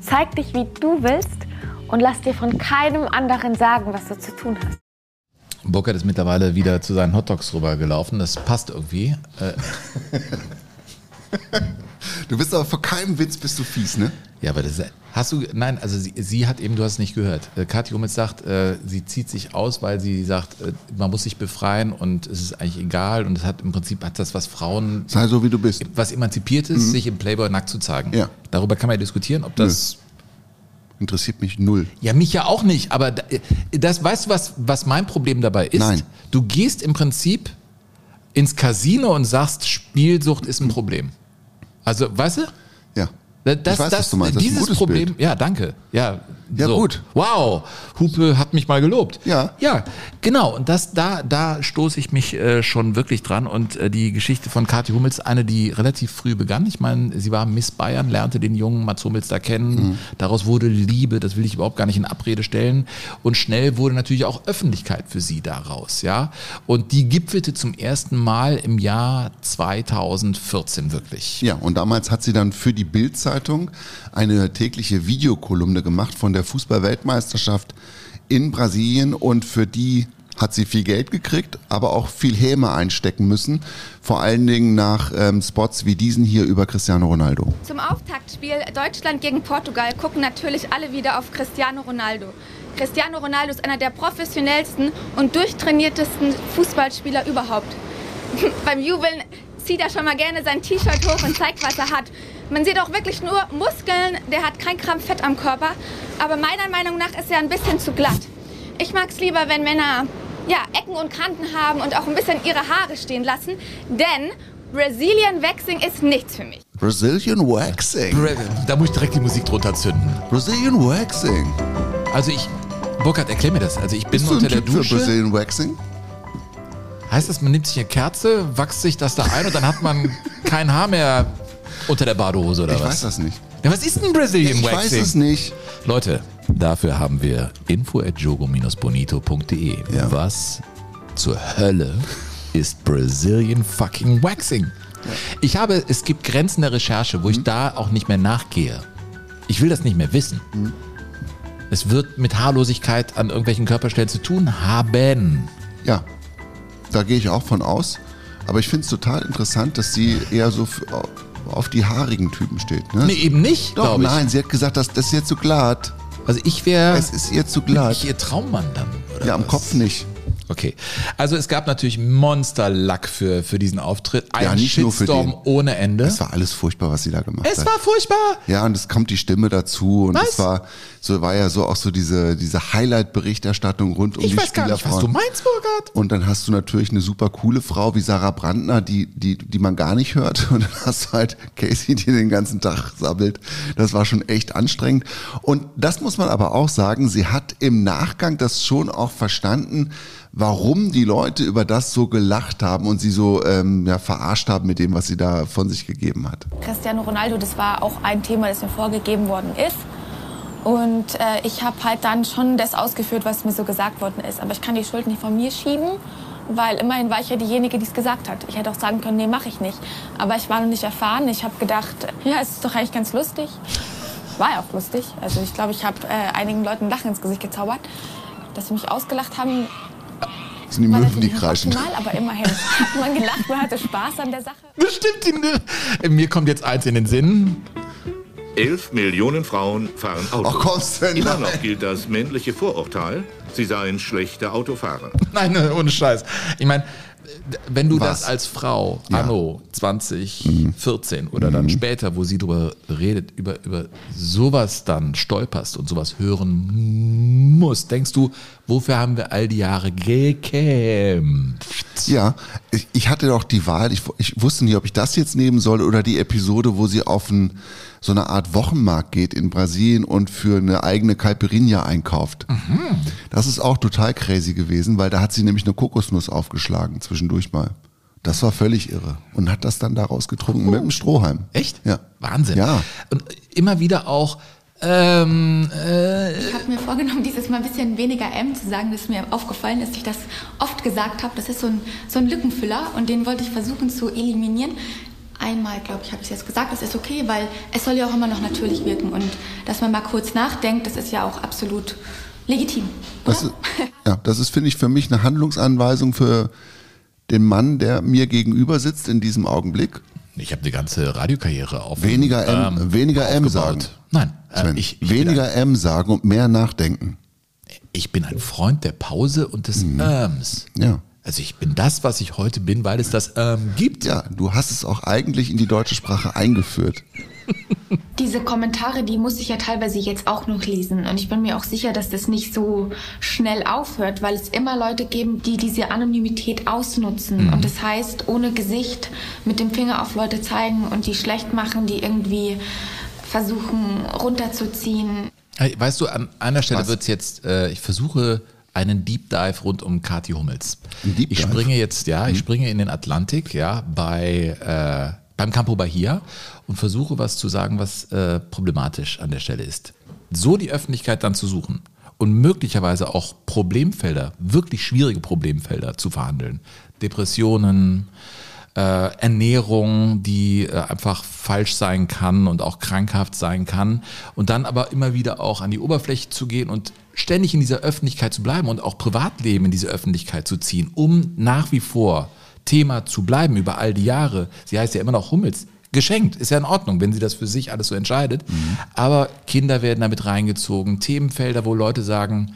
zeig dich, wie du willst und lass dir von keinem anderen sagen, was du zu tun hast. Burkhard ist mittlerweile wieder zu seinen Hotdogs rübergelaufen. Das passt irgendwie. Äh, Du bist aber vor keinem Witz bist du fies, ne? Ja, aber das hast du, nein, also sie, sie hat eben, du hast es nicht gehört. Äh, Kathi Hummels sagt, äh, sie zieht sich aus, weil sie sagt, äh, man muss sich befreien und es ist eigentlich egal und es hat im Prinzip hat das, was Frauen, Sei so, wie du bist. was emanzipiert ist, sich im Playboy nackt zu zeigen. Ja. Darüber kann man ja diskutieren, ob das, Interessiert mich null. ja mich ja auch nicht, aber da- das, weißt du, was, was mein Problem dabei ist? Nein. Du gehst im Prinzip ins Casino und sagst, Spielsucht ist ein Problem. Also, weißt du? Das, ich weiß, was du meinst. Das dieses Problem, ja, danke. Ja, Ja, gut. Wow, Hupe hat mich mal gelobt. Ja. Ja, genau. Und das, da, da stoße ich mich äh, schon wirklich dran. Und äh, die Geschichte von Kathi Hummels, eine, die relativ früh begann. Ich meine, sie war Miss Bayern, lernte den jungen Mats Hummels da kennen. Mhm. Daraus wurde Liebe, das will ich überhaupt gar nicht in Abrede stellen. Und schnell wurde natürlich auch Öffentlichkeit für sie daraus, ja. Und die gipfelte zum ersten Mal im Jahr 2014 wirklich. Ja, und damals hat sie dann für die Bild-Zeitung eine tägliche Videokolumne gemacht von der Fußball-Weltmeisterschaft in Brasilien und für die hat sie viel Geld gekriegt, aber auch viel Häme einstecken müssen. Vor allen Dingen nach ähm, Spots wie diesen hier über Cristiano Ronaldo. Zum Auftaktspiel Deutschland gegen Portugal gucken natürlich alle wieder auf Cristiano Ronaldo. Cristiano Ronaldo ist einer der professionellsten und durchtrainiertesten Fußballspieler überhaupt. Beim Jubeln zieht er schon mal gerne sein T-Shirt hoch und zeigt, was er hat. Man sieht auch wirklich nur Muskeln, der hat kein Gramm Fett am Körper, aber meiner Meinung nach ist er ein bisschen zu glatt. Ich mag es lieber, wenn Männer ja, Ecken und Kanten haben und auch ein bisschen ihre Haare stehen lassen, denn Brazilian Waxing ist nichts für mich. Brazilian Waxing. Da muss ich direkt die Musik drunter zünden. Brazilian Waxing. Also ich, Burkhard, erklär mir das. Also ich bin Bist du ein unter der Typ für Dusche. Brazilian Waxing? Heißt das, man nimmt sich eine Kerze, wachst sich das da ein und dann hat man kein Haar mehr unter der Badehose oder Ich was? weiß das nicht. Ja, was ist denn Brazilian Ich Waxing? weiß es nicht. Leute, dafür haben wir info at jogo-bonito.de. Ja. Was zur Hölle ist Brazilian fucking Waxing? Ich habe, es gibt Grenzen der Recherche, Mhm. wo ich da auch nicht mehr nachgehe. Ich will das nicht mehr wissen. Mhm. Es wird mit Haarlosigkeit an irgendwelchen Körperstellen zu tun haben. Ja, da gehe ich auch von aus. Aber ich finde es total interessant, dass sie eher so auf die haarigen Typen steht. Ne? Nee, eben nicht, Doch, ich. nein, sie hat gesagt, das, das ist ihr zu glatt. Also ich wäre Es ist ihr zu glatt. ich ihr Traummann dann. Ja, am was? Kopf nicht. Okay. Also es gab natürlich Monsterlack für, für diesen Auftritt. Ein Ja, nicht nur für Shitstorm den. ohne Ende. Es war alles furchtbar, was sie da gemacht Es hat. war furchtbar. Ja, und es kommt die Stimme dazu und Was? es war so war ja so auch so diese diese Highlight-Berichterstattung rund um Ich die weiß gar nicht, was Spielerfrauen. du meinst, Burkhard. Und dann hast du natürlich eine super coole Frau wie Sarah Brandner, die, die, die man gar nicht hört. Und dann hast du halt Casey, die den ganzen Tag sabbelt. Das war schon echt anstrengend. Und das muss man aber auch sagen, sie hat im Nachgang das schon auch verstanden, warum die Leute über das so gelacht haben und sie so ähm, ja, verarscht haben mit dem, was sie da von sich gegeben hat. Cristiano Ronaldo, das war auch ein Thema, das mir vorgegeben worden ist. Und äh, ich habe halt dann schon das ausgeführt, was mir so gesagt worden ist. Aber ich kann die Schuld nicht von mir schieben, weil immerhin war ich ja diejenige, die es gesagt hat. Ich hätte auch sagen können, nee, mache ich nicht. Aber ich war noch nicht erfahren. Ich habe gedacht, ja, es ist doch eigentlich ganz lustig. War ja auch lustig. Also ich glaube, ich habe äh, einigen Leuten Lachen ins Gesicht gezaubert. Dass sie mich ausgelacht haben, Das sind die Möwen, die kreischen. optimal, aber immerhin hat man gelacht, man hatte Spaß an der Sache. Bestimmt. Die, mir kommt jetzt eins in den Sinn. 11 Millionen Frauen fahren Auto. Ach, kommst du denn Immer noch gilt das männliche Vorurteil, sie seien schlechte Autofahrer. Nein, ne, ohne Scheiß. Ich meine, wenn du Was? das als Frau Ja. anno 2014 oder dann später, wo sie drüber redet, über, über sowas dann stolperst und sowas hören musst, denkst du, wofür haben wir all die Jahre gekämpft? Ja, ich, ich hatte doch die Wahl, ich, ich wusste nicht, ob ich das jetzt nehmen soll oder die Episode, wo sie auf ein, so eine Art Wochenmarkt geht in Brasilien und für eine eigene Caipirinha einkauft. Das ist auch total crazy gewesen, weil da hat sie nämlich eine Kokosnuss aufgeschlagen zwischendurch mal. Das war völlig irre und hat das dann daraus getrunken mit einem Strohhalm. Echt? Ja. Wahnsinn. Ja. Und immer wieder auch, ähm, äh, Ich habe mir vorgenommen, dieses Mal ein bisschen weniger M zu sagen. Das ist mir aufgefallen, dass ich das oft gesagt habe. Das ist so ein, so ein Lückenfüller und den wollte ich versuchen zu eliminieren. Einmal, glaube ich, habe ich es jetzt gesagt, das ist okay, weil es soll ja auch immer noch natürlich wirken. Und dass man mal kurz nachdenkt, das ist ja auch absolut legitim. Das ist, ja, das ist, finde ich, für mich eine Handlungsanweisung für den Mann, der mir gegenüber sitzt in diesem Augenblick. ich habe die ganze Radiokarriere auf Weniger M, weniger M sagen. Nein, äh, Sven, ich, ich, weniger M sagen und mehr nachdenken. ich bin ein Freund der Pause und des Ähms. Ja. Also ich bin das, was ich heute bin, weil es das ähm gibt. Ja, du hast es auch eigentlich in die deutsche Sprache eingeführt. Diese Kommentare, die muss ich ja teilweise jetzt auch noch lesen. Und ich bin mir auch sicher, dass das nicht so schnell aufhört, weil es immer Leute geben, die diese Anonymität ausnutzen. Und das heißt, ohne Gesicht mit dem Finger auf Leute zeigen und die schlecht machen, die irgendwie versuchen runterzuziehen. Hey, Weißt du, an einer Stelle Was? wird's jetzt, äh, ich versuche einen Deep Dive rund um Kathi Hummels. Ich? Mhm. springe jetzt, ja, ich springe in den Atlantik, ja, bei, äh, beim Campo Bahia und versuche was zu sagen, was äh, problematisch an der Stelle ist. So die Öffentlichkeit dann zu suchen und möglicherweise auch Problemfelder, wirklich schwierige Problemfelder zu verhandeln. Depressionen, äh, Ernährung, die äh, einfach falsch sein kann und auch krankhaft sein kann und dann aber immer wieder auch an die Oberfläche zu gehen und ständig in dieser Öffentlichkeit zu bleiben und auch Privatleben in diese Öffentlichkeit zu ziehen, um nach wie vor Thema zu bleiben über all die Jahre. Sie heißt ja immer noch Hummels. Geschenkt, ist ja in Ordnung, wenn sie das für sich alles so entscheidet. Aber Kinder werden damit reingezogen, Themenfelder, wo Leute sagen,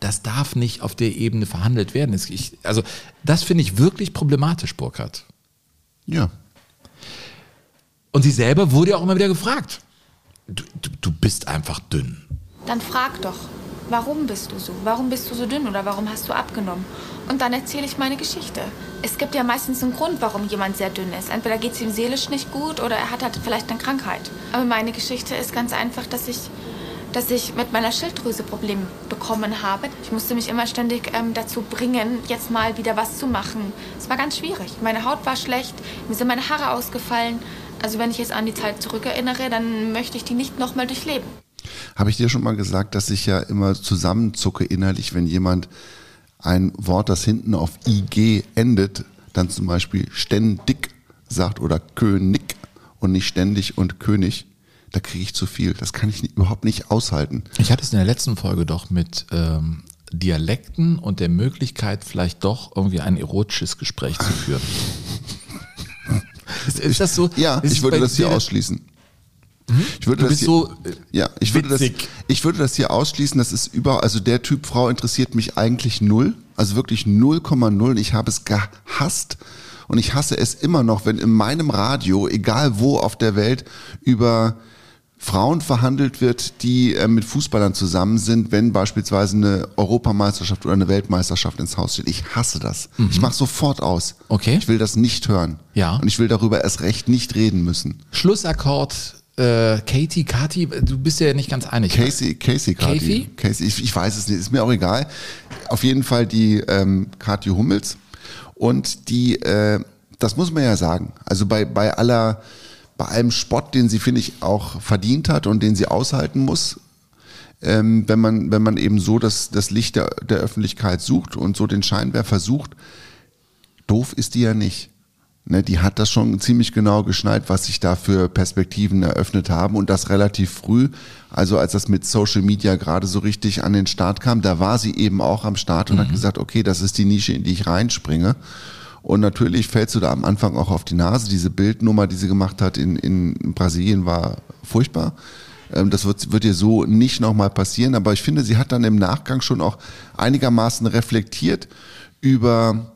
das darf nicht auf der Ebene verhandelt werden. Ich, also das finde ich wirklich problematisch, Burkhard. Ja. Und sie selber wurde ja auch immer wieder gefragt. Du, du, du bist einfach dünn. Dann frag doch, warum bist du so? Warum bist du so dünn oder warum hast du abgenommen? Und dann erzähle ich meine Geschichte. Es gibt ja meistens einen Grund, warum jemand sehr dünn ist. Entweder geht es ihm seelisch nicht gut oder er hat halt vielleicht eine Krankheit. Aber meine Geschichte ist ganz einfach, dass ich, dass ich mit meiner Schilddrüse Probleme bekommen habe. Ich musste mich immer ständig ähm, dazu bringen, jetzt mal wieder was zu machen. Es war ganz schwierig. Meine Haut war schlecht, mir sind meine Haare ausgefallen. Also wenn ich jetzt an die Zeit zurückerinnere, dann möchte ich die nicht nochmal durchleben. Habe ich dir schon mal gesagt, dass ich ja immer zusammenzucke innerlich, wenn jemand ein Wort, das hinten auf IG endet, dann zum Beispiel ständig sagt oder König und nicht ständig und König, da kriege ich zu viel. Das kann ich nicht, überhaupt nicht aushalten. Ich hatte es in der letzten Folge doch mit ähm, Dialekten und der Möglichkeit, vielleicht doch irgendwie ein erotisches Gespräch zu führen. ist, ist das so? Ja, ich würde das hier dir- ausschließen. Ich würde Du das hier, so, äh, ja, ich würde das, ich würde das hier ausschließen. Das ist über, also der Typ Frau interessiert mich eigentlich null, also wirklich 0,0. Ich habe es gehasst und ich hasse es immer noch, wenn in meinem Radio, egal wo auf der Welt, über Frauen verhandelt wird, die äh, mit Fußballern zusammen sind, wenn beispielsweise eine Europameisterschaft oder eine Weltmeisterschaft ins Haus steht. Ich hasse das. Ich mache sofort aus. Mhm. Okay. Ich will das nicht hören. Ja. Und ich will darüber erst recht nicht reden müssen. Schlussakkord, äh, Katie, Kati, du bist ja nicht ganz einig. Casey, Casey, Kati. Casey? Ich, ich weiß es nicht, ist mir auch egal. Auf jeden Fall die ähm, Kathi Hummels und die, äh, das muss man ja sagen. Also bei bei aller, bei allem Spott, den sie finde ich auch verdient hat und den sie aushalten muss, ähm, wenn man wenn man eben so das das Licht der, der Öffentlichkeit sucht und so den Scheinwerfer sucht, doof ist die ja nicht. Ne, die hat das schon ziemlich genau geschnallt, was sich da für Perspektiven eröffnet haben und das relativ früh. Also als das mit Social Media gerade so richtig an den Start kam, da war sie eben auch am Start und hat gesagt, okay, das ist die Nische, in die ich reinspringe. Und natürlich fällst du da am Anfang auch auf die Nase. Diese Bildnummer, die sie gemacht hat in, in Brasilien, war furchtbar. Ähm, Das wird, wird ihr so nicht nochmal passieren. Aber ich finde, sie hat dann im Nachgang schon auch einigermaßen reflektiert über,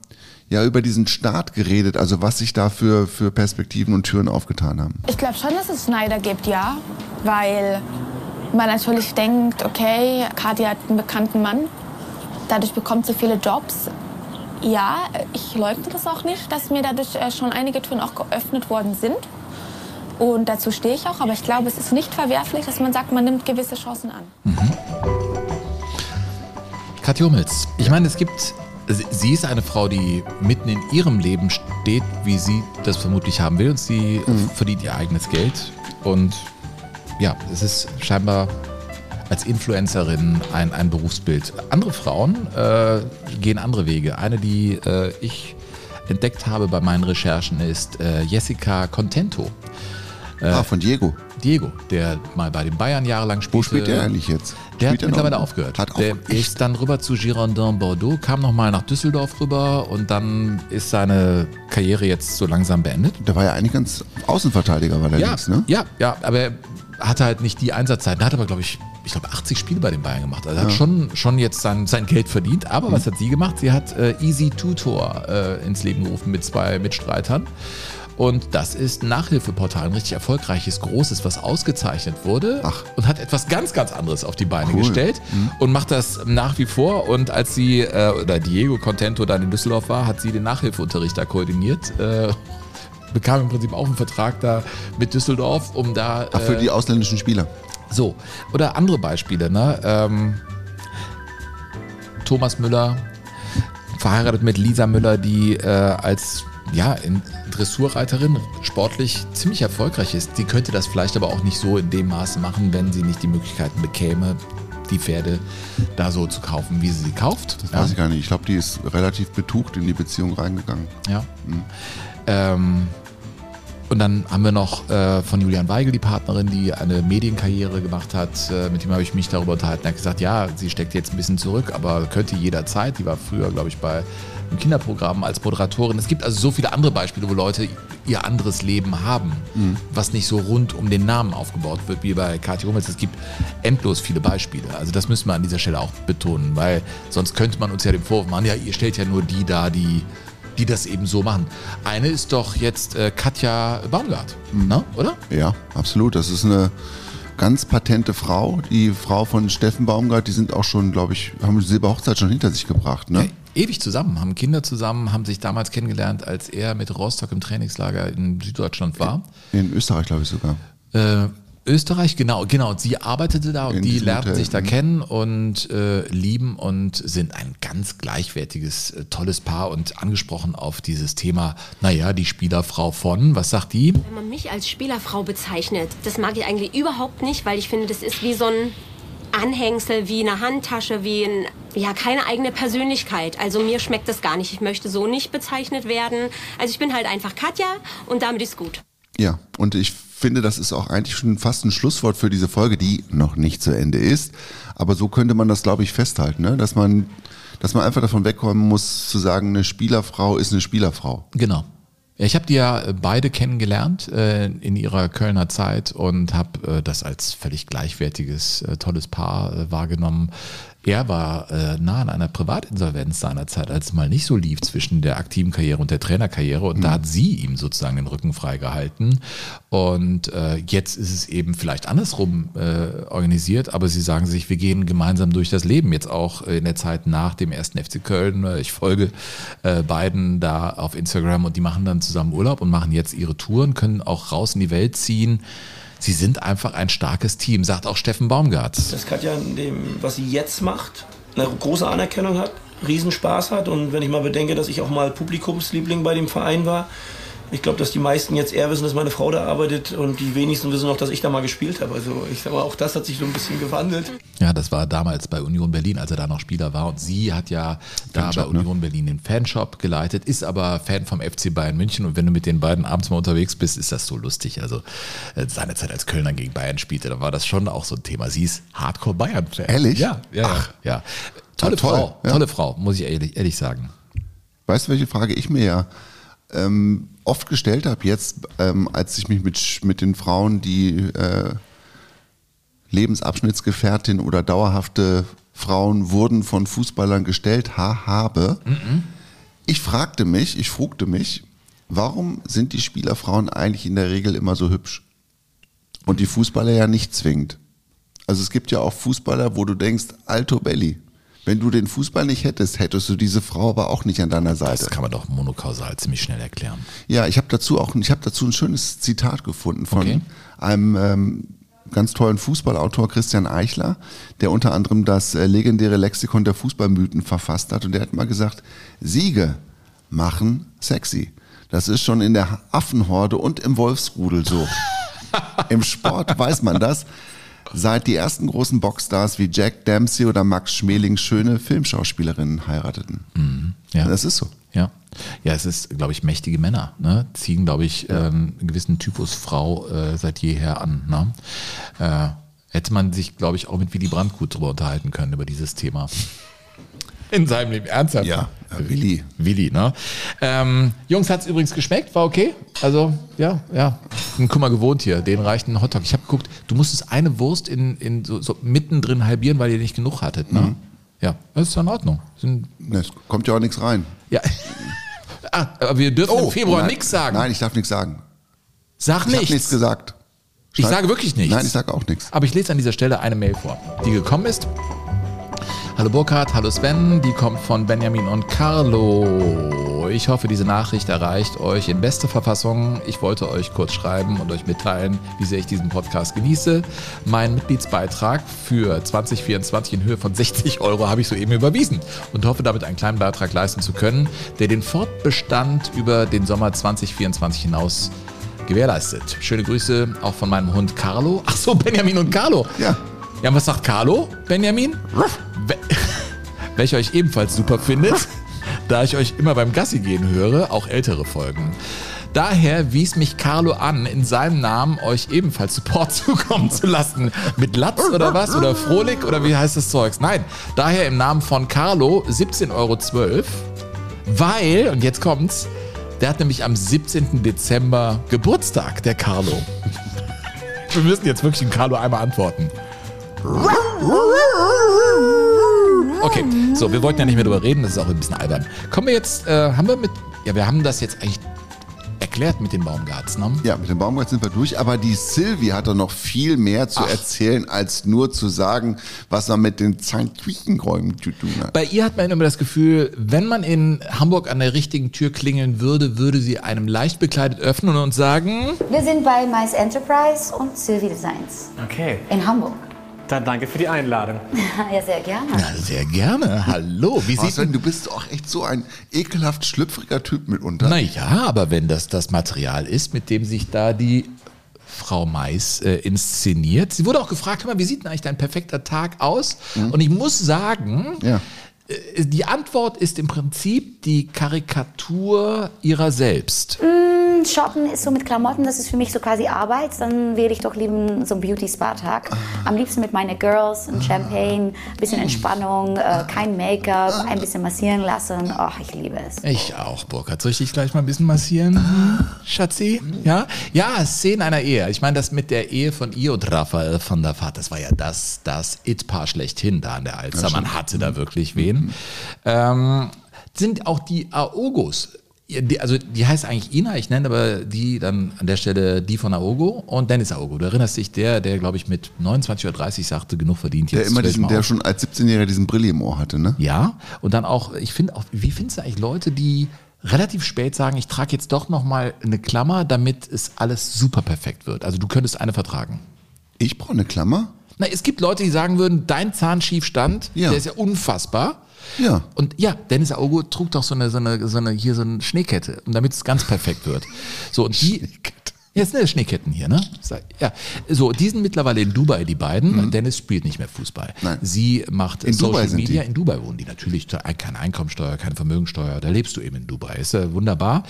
ja, über diesen Start geredet. Also was sich da für, für Perspektiven und Türen aufgetan haben. Ich glaube schon, dass es Schneider gibt, ja. Weil man natürlich denkt, okay, Kathi hat einen bekannten Mann. Dadurch bekommt sie viele Jobs. Ja, ich leugne das auch nicht, dass mir dadurch äh, schon einige Türen auch geöffnet worden sind. Und dazu stehe ich auch. Aber ich glaube, es ist nicht verwerflich, dass man sagt, man nimmt gewisse Chancen an. Kathi Hummels. Ich meine, es gibt, sie- ist eine Frau, die mitten in ihrem Leben steht, wie sie das vermutlich haben will. Und sie verdient ihr eigenes Geld. Und ja, es ist scheinbar als Influencerin ein, ein Berufsbild. Andere Frauen äh, gehen andere Wege. Eine, die äh, ich entdeckt habe bei meinen Recherchen, ist äh, Jessica Contento. ah, von Diego. Diego, der mal bei den Bayern jahrelang spielte. Wo spielt der eigentlich jetzt? Der Spielt hat mittlerweile noch? aufgehört. Hat auch der ist dann rüber zu Girondin Bordeaux, kam nochmal nach Düsseldorf rüber und dann ist seine Karriere jetzt so langsam beendet. Der war ja eigentlich ganz Außenverteidiger, war der Ja, links, ne? ja, ja, aber er hatte halt nicht die Einsatzzeiten. Hat aber, glaube ich, ich glaube 80 Spiele bei den Bayern gemacht. Also er hat Ja. schon, schon jetzt sein, sein Geld verdient. Aber was hat sie gemacht? Sie hat äh, Easy Tutor äh, ins Leben gerufen mit zwei Mitstreitern. Und das ist ein Nachhilfeportal, ein richtig erfolgreiches, großes, was ausgezeichnet wurde Ach. und hat etwas ganz, ganz anderes auf die Beine Cool. gestellt und macht das nach wie vor. Und als sie, äh, oder Diego Contento dann in Düsseldorf war, hat sie den Nachhilfeunterricht da koordiniert. Äh, bekam im Prinzip auch einen Vertrag da mit Düsseldorf, um da. Ach, für äh, die ausländischen Spieler. so, oder andere Beispiele, ne? Ähm, Thomas Müller, verheiratet mit Lisa Müller, die äh, als ja, in Dressurreiterin sportlich ziemlich erfolgreich ist. Sie könnte das vielleicht aber auch nicht so in dem Maße machen, wenn sie nicht die Möglichkeiten bekäme, die Pferde da so zu kaufen, wie sie sie kauft. Das weiß ich gar nicht. Ich glaube, die ist relativ betucht in die Beziehung reingegangen. Ja. Ähm, und dann haben wir noch äh, von Julian Weigel die Partnerin, die eine Medienkarriere gemacht hat. Äh, mit dem habe ich mich darüber unterhalten. Er hat gesagt, ja, sie steckt jetzt ein bisschen zurück, aber könnte jederzeit. Die war früher, glaube ich, bei einem Kinderprogramm als Moderatorin. Es gibt also so viele andere Beispiele, wo Leute ihr anderes Leben haben, was nicht so rund um den Namen aufgebaut wird, wie bei Kathi Hummels. Es gibt endlos viele Beispiele. Also das müssen wir an dieser Stelle auch betonen, weil sonst könnte man uns ja den Vorwurf machen, ja, ihr stellt ja nur die da, die die das eben so machen. Eine ist doch jetzt äh, Katja Baumgart, ne? oder? Ja, absolut. Das ist eine ganz patente Frau. Die Frau von Steffen Baumgart, die sind auch schon, glaube ich, haben die Silberhochzeit schon hinter sich gebracht. Ne? Ewig zusammen, haben Kinder zusammen, haben sich damals kennengelernt, als er mit Rostock im Trainingslager in Süddeutschland war. In Österreich, glaube ich sogar. Äh, Österreich, genau, genau. Sie arbeitete da und In die lernten Hotel, sich da mhm. kennen und äh, lieben und sind ein ganz gleichwertiges, äh, tolles Paar und angesprochen auf dieses Thema, naja, die Spielerfrau von, was sagt die? Wenn man mich als Spielerfrau bezeichnet, das mag ich eigentlich überhaupt nicht, weil ich finde, das ist wie so ein Anhängsel, wie eine Handtasche, wie ein, ja, keine eigene Persönlichkeit. Also mir schmeckt das gar nicht. Ich möchte so nicht bezeichnet werden. Also ich bin halt einfach Katja und damit ist gut. Ja, und ich finde, das ist auch eigentlich schon fast ein Schlusswort für diese Folge, die noch nicht zu Ende ist. Aber so könnte man das, glaube ich, festhalten, ne? dass man, dass man einfach davon wegkommen muss, zu sagen, eine Spielerfrau ist eine Spielerfrau. Genau. Ich habe die ja äh, beide kennengelernt äh, in ihrer Kölner Zeit und habe äh, das als völlig gleichwertiges, äh, tolles Paar äh, wahrgenommen. Er war äh, nah an einer Privatinsolvenz seinerzeit, als es mal nicht so lief zwischen der aktiven Karriere und der Trainerkarriere. Und da hat sie ihm sozusagen den Rücken freigehalten. Und äh, jetzt ist es eben vielleicht andersrum äh, organisiert, aber sie sagen sich, wir gehen gemeinsam durch das Leben. Jetzt auch in der Zeit nach dem ersten FC Köln. Ich folge äh, beiden da auf Instagram und die machen dann zusammen Urlaub und machen jetzt ihre Touren, können auch raus in die Welt ziehen. Sie sind einfach ein starkes Team, sagt auch Steffen Baumgart. dass Katja in dem, was sie jetzt macht, eine große Anerkennung hat, Riesenspaß hat. Und wenn ich mal bedenke, dass ich auch mal Publikumsliebling bei dem Verein war, ich glaube, dass die meisten jetzt eher wissen, dass meine Frau da arbeitet und die wenigsten wissen noch, dass ich da mal gespielt habe. Also ich sag mal, auch das hat sich so ein bisschen gewandelt. Ja, das war damals bei Union Berlin, als er da noch Spieler war. Und sie hat ja da bei ne? Union Berlin den Fanshop geleitet, ist aber Fan vom FC Bayern München. Und wenn du mit den beiden abends mal unterwegs bist, ist das so lustig. Also äh, seine Zeit als Kölner gegen Bayern spielte, da war das schon auch so ein Thema. Sie ist Hardcore Bayern-Fan. Ehrlich? Ja, ja, Ach. ja. Tolle Ja, toll, Frau, ja. tolle Frau, muss ich ehrlich, ehrlich sagen. Weißt du, welche Frage ich mir ja ähm, oft gestellt habe jetzt, ähm, als ich mich mit, mit den Frauen, die äh, Lebensabschnittsgefährtin oder dauerhafte Frauen wurden von Fußballern gestellt ha, habe. Ich fragte mich, ich fragte mich, warum sind die Spielerfrauen eigentlich in der Regel immer so hübsch? Und die Fußballer ja nicht zwingend. Also es gibt ja auch Fußballer, wo du denkst, Alto Belli. Wenn du den Fußball nicht hättest, hättest du diese Frau aber auch nicht an deiner Seite. Das kann man doch monokausal ziemlich schnell erklären. Ja, ich habe dazu auch, ich habe dazu ein schönes Zitat gefunden von Okay. einem ähm, ganz tollen Fußballautor Christian Eichler, der unter anderem das äh, legendäre Lexikon der Fußballmythen verfasst hat und der hat mal gesagt: Siege machen sexy. Das ist schon in der Affenhorde und im Wolfsrudel so. Im Sport weiß man das. Seit die ersten großen Boxstars wie Jack Dempsey oder Max Schmeling schöne Filmschauspielerinnen heirateten. Mhm. Ja. Das ist so. Ja. Ja, es ist, glaube ich, mächtige Männer, ne? ziehen, glaube ich, ähm, einen gewissen Typus Frau äh, seit jeher an. Ne? Äh, hätte man sich, glaube ich, auch mit Willy Brandt gut drüber unterhalten können, über dieses Thema. In seinem Leben, ernsthaft. Ja, ja Willi. Willi, ne? Ähm, Jungs, hat's übrigens geschmeckt? War okay? Also, ja, ja. Ein Kummer gewohnt hier, den reicht ein Hotdog. Ich habe geguckt, du musstest eine Wurst in, in so, so mittendrin halbieren, weil ihr nicht genug hattet, ne? Mhm. Ja, das ist in Ordnung. Sind, Es kommt ja auch nichts rein. ja. ah, aber wir dürfen im Februar Oh, nichts sagen. Nein, ich darf nichts sagen. Sag Ich habe nichts. nichts gesagt. Ich sage wirklich nichts. Nein, ich sage auch nichts. Aber ich lese an dieser Stelle eine Mail vor, die gekommen ist. Hallo Burkhard, hallo Sven, die kommt von Benjamin und Carlo. Ich hoffe, diese Nachricht erreicht euch in bester Verfassung. Ich wollte euch kurz schreiben und euch mitteilen, wie sehr ich diesen Podcast genieße. Mein Mitgliedsbeitrag für 2024 in Höhe von 60 Euro habe ich soeben überwiesen und hoffe damit einen kleinen Beitrag leisten zu können, der den Fortbestand über den Sommer 2024 hinaus gewährleistet. Schöne Grüße auch von meinem Hund Carlo. Ach so, Benjamin und Carlo. Ja. Ja, und was sagt Carlo, Benjamin? We welcher euch ebenfalls super findet, da ich euch immer beim Gassi gehen höre, auch ältere Folgen. Daher wies mich Carlo an, in seinem Namen euch ebenfalls Support zukommen zu lassen. Mit Latz oder was? Oder Frohlich? Oder wie heißt das Zeugs? Nein, daher im Namen von Carlo 17,12 Euro. Weil, und jetzt kommt's, der hat nämlich am 17. Dezember Geburtstag, der Carlo. Wir müssen jetzt wirklich dem Carlo einmal antworten. Okay, so, wir wollten ja nicht mehr drüber reden, das ist auch ein bisschen albern. Kommen wir jetzt, äh, haben wir mit, ja, wir haben das jetzt eigentlich geklärt mit den Baumgarts, ne? Ja, mit dem Baumgart sind wir durch, aber die Sylvie hat doch noch viel mehr zu Ach. erzählen, als nur zu sagen, was man mit den Zahnquiechenräumen zu tun hat. Bei ihr hat man immer das Gefühl, wenn man in Hamburg an der richtigen Tür klingeln würde, würde sie einem leicht bekleidet öffnen und sagen, Wir sind bei Mais Enterprise und Sylvie Designs Okay, in Hamburg. Dann danke für die Einladung. ja, sehr gerne. na, sehr gerne, hallo, wie Was sieht denn, du bist auch echt so ein ekelhaft schlüpfriger Typ mitunter. Naja, aber wenn das das Material ist, mit dem sich da die Frau Mais äh, inszeniert. Sie wurde auch gefragt, hör mal, wie sieht denn eigentlich dein perfekter Tag aus? Und ich muss sagen, Ja. äh, die Antwort ist im Prinzip die Karikatur ihrer selbst. Mm, Shoppen ist so mit Klamotten, das ist für mich so quasi Arbeit. Dann wähle ich doch lieber so einen Beauty-Spa-Tag. Am liebsten mit meinen Girls, ein Champagne, ein bisschen Entspannung, äh, kein Make-up, ein bisschen massieren lassen. Ach, ich liebe es. Ich auch, Burkhard. Soll ich dich gleich mal ein bisschen massieren, Schatzi? Ja? Ja, Szenen einer Ehe. Ich meine, das mit der Ehe von ihr und Raphael von der Vater, das war ja das, das It-Paar schlechthin da an der Alster. Man hatte da wirklich wen. Ähm, sind auch die Aogos. Die- Also die heißt eigentlich Ina, ich nenne aber die dann an der Stelle die von Aogo und Dennis Aogo. Du erinnerst dich, der, der glaube ich mit 29 oder 30 sagte, genug verdient. Der jetzt immer höre ich diesen, der schon als 17-Jähriger diesen Brille im Ohr hatte, ne? Ja, und dann auch, ich finde auch, wie findest du eigentlich Leute, die relativ spät sagen, ich trage jetzt doch noch mal eine Klammer, damit es alles super perfekt wird. Also du könntest eine vertragen. Ich brauche eine Klammer? Na, es gibt Leute, die sagen würden, dein Zahnschiefstand, Ja. der ist ja unfassbar. Ja. Und ja, Dennis Augo trug doch so eine, so eine, so eine, hier so eine Schneekette, und damit es ganz perfekt wird. So, und die. Jetzt ne Schneeketten hier, ne? Ja, so, die sind mittlerweile in Dubai, die beiden. Dennis spielt nicht mehr Fußball. Mhm. Nein. Sie macht In Social Dubai sind Media. die. In Dubai wohnen die natürlich. Keine Einkommensteuer, keine Vermögensteuer. Da lebst du eben in Dubai. Ist ja wunderbar.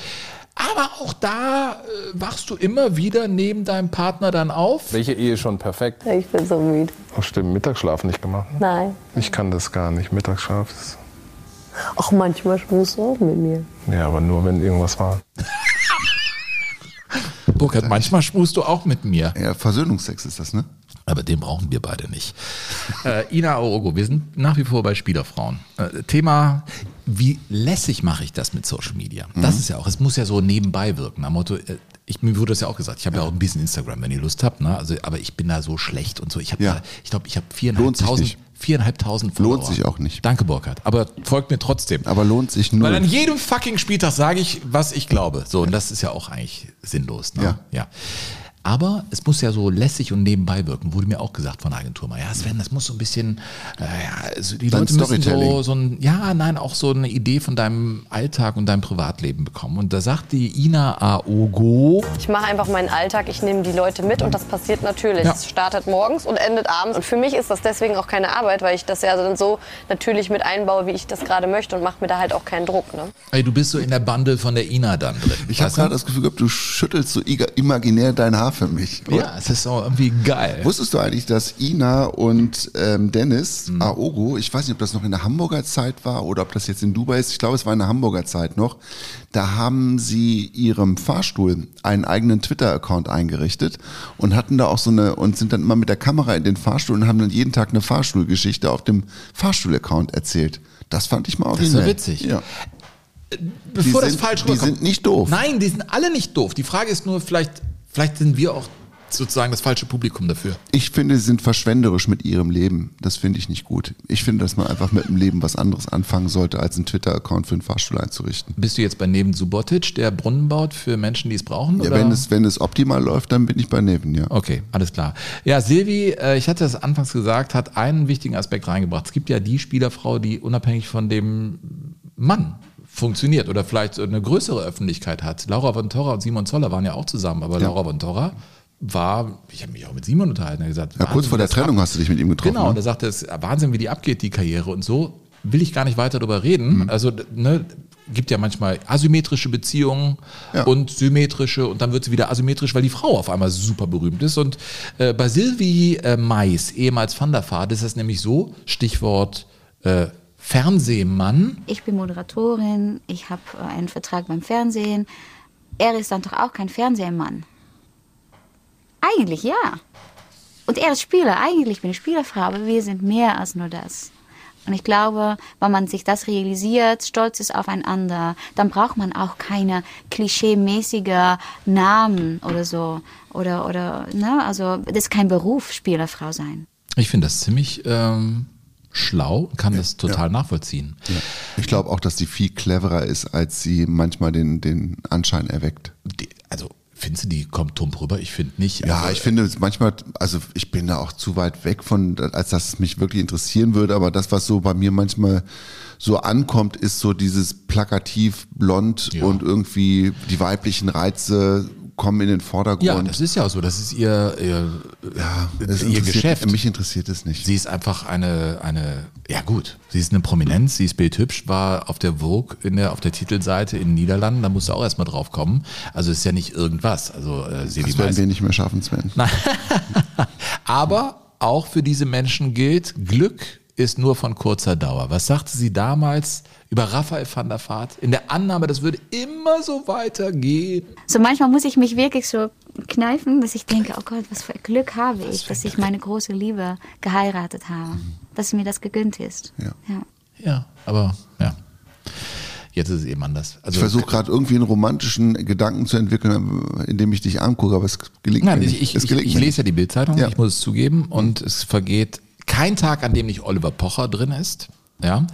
Aber auch da äh, wachst du immer wieder neben deinem Partner dann auf. Welche Ehe ist schon perfekt? Ich bin so müde. Ach stimmt, Mittagsschlaf nicht gemacht. ne? Nein. Ich kann das gar nicht, Mittagsschlaf. ist- Auch manchmal schmust du auch mit mir. Ja, aber nur wenn irgendwas war. Burkhard, manchmal schmust du auch mit mir. Ja, Versöhnungsex ist das, ne? Aber den brauchen wir beide nicht. Äh, Ina Aogo, wir sind nach wie vor bei Spielerfrauen. Äh, Thema, wie lässig mache ich das mit Social Media? Das Mhm. ist ja auch, es muss ja so nebenbei wirken. Am Motto, äh, ich, mir wurde das ja auch gesagt, ich habe ja. auch ein bisschen Instagram, wenn ihr Lust habt, ne? Also, aber ich bin da so schlecht und so. Ich habe Ja. da, ich glaube, ich habe viereinhalbtausend, viereinhalbtausend Follower. Lohnt sich auch nicht. Danke, Burkhard. Aber folgt mir trotzdem. Aber lohnt sich nur. Weil an jedem fucking Spieltag sage ich, was ich glaube. So, und das ist ja auch eigentlich sinnlos. Ne? Ja. ja. Aber es muss ja so lässig und nebenbei wirken, wurde mir auch gesagt von der Agentur mal. Ja, Sven, das muss so ein bisschen, äh, ja, also die Dein Leute müssen so, so ein, ja, nein, auch so eine Idee von deinem Alltag und deinem Privatleben bekommen. Und da sagt die Ina Aogo, Ich mache einfach meinen Alltag, ich nehme die Leute mit und das passiert natürlich. Ja. Es startet morgens und endet abends. Und für mich ist das deswegen auch keine Arbeit, weil ich das ja dann so natürlich mit einbaue, wie ich das gerade möchte und mache mir da halt auch keinen Druck. Ne? ey, du bist so in der Bande von der Ina dann drin. ich habe gerade das Gefühl gehabt, du schüttelst so imaginär dein Haar für mich. oder? Ja, es ist so irgendwie geil. Wusstest du eigentlich, dass Ina und ähm, Dennis Mhm. Aogo, ich weiß nicht, ob das noch in der Hamburger Zeit war oder ob das jetzt in Dubai ist, ich glaube, es war in der Hamburger Zeit noch, da haben sie ihrem Fahrstuhl einen eigenen Twitter-Account eingerichtet und hatten da auch so eine, und sind dann immer mit der Kamera in den Fahrstuhl und haben dann jeden Tag eine Fahrstuhlgeschichte auf dem Fahrstuhl-Account erzählt. Das fand ich mal Das ist originell. so witzig. Ja. Bevor Die das sind- falsch die rüberkommt. sind nicht doof. Nein, die sind alle nicht doof. Die Frage ist nur, vielleicht, vielleicht sind wir auch sozusagen das falsche Publikum dafür. Ich finde, sie sind verschwenderisch mit ihrem Leben. Das finde ich nicht gut. Ich finde, dass man einfach mit dem Leben was anderes anfangen sollte, als einen Twitter-Account für einen Fahrstuhl einzurichten. Bist du jetzt bei Neven Subotic, der Brunnen baut für Menschen, die es brauchen? Ja, oder? wenn es, wenn es optimal läuft, dann bin ich bei Neven, ja. Okay, alles klar. Ja, Silvi, äh, ich hatte es anfangs gesagt, hat einen wichtigen Aspekt reingebracht. Es gibt ja die Spielerfrau, die unabhängig von dem Mann funktioniert oder vielleicht eine größere Öffentlichkeit hat. Laura von Torra und Simon Zoller waren ja auch zusammen, aber Ja. Laura von Torra war, ich habe mich auch mit Simon unterhalten, er hat gesagt, Ja, kurz vor der das Trennung ab- hast du dich mit ihm getroffen. Genau, und ne? er sagte, es ist Wahnsinn, wie die abgeht, die Karriere und so. Will ich gar nicht weiter darüber reden. Mhm. Also, ne, gibt ja manchmal asymmetrische Beziehungen und symmetrische und dann wird sie wieder asymmetrisch, weil die Frau auf einmal super berühmt ist. Und äh, bei Sylvie äh, Mais, ehemals Van der Vaart, ist es nämlich so, Stichwort äh, Fernsehmann. Ich bin Moderatorin, ich habe äh, einen Vertrag beim Fernsehen. Er ist dann doch auch kein Fernsehmann. Eigentlich ja. Und er ist Spieler. Eigentlich bin ich Spielerfrau, aber wir sind mehr als nur das. Und ich glaube, wenn man sich das realisiert, stolz ist aufeinander, dann braucht man auch keine klischeemäßige Namen oder so. Oder, oder, ne? Also, das ist kein Beruf, Spielerfrau sein. Ich finde das ziemlich ähm, schlau, kann das total nachvollziehen. Ja. Ich glaube auch, dass sie viel cleverer ist, als sie manchmal den, den Anschein erweckt. Die, also Findest du, die kommt tump rüber? Ich finde nicht. Ja, Also, ich finde es manchmal, also ich bin da auch zu weit weg von, als dass es mich wirklich interessieren würde, aber das, was so bei mir manchmal so ankommt, ist so dieses plakativ blond und irgendwie die weiblichen Reize kommen in den Vordergrund. Ja, das ist ja auch so. Das ist ihr, ihr, ja, das ihr Geschäft. Mich interessiert es nicht. Sie ist einfach eine, eine, ja gut, sie ist eine Prominenz, sie ist bildhübsch, war auf der Vogue in der, auf der Titelseite in den Niederlanden, da musst du auch erstmal drauf kommen. Also ist ja nicht irgendwas. Also äh, Sebi Das werden wir nicht mehr schaffen, Sven. Nein. Aber auch für diese Menschen gilt, Glück ist nur von kurzer Dauer. Was sagte sie damals über Raphael van der Vaart? In der Annahme, das würde immer so weitergehen. So manchmal muss ich mich wirklich so kneifen, dass ich denke, oh Gott, was für Glück habe ich, dass ich meine große Liebe geheiratet habe, dass mir das gegönnt ist. Ja. Ja. Ja, aber ja. Jetzt ist es eben anders. Also, ich versuche gerade irgendwie einen romantischen Gedanken zu entwickeln, indem ich dich angucke, aber es gelingt Nein, mir ich, nicht. ich, ich, ich lese ja die Bildzeitung, Ja. ich muss es zugeben, und es vergeht kein Tag, an dem nicht Oliver Pocher drin ist. Ja,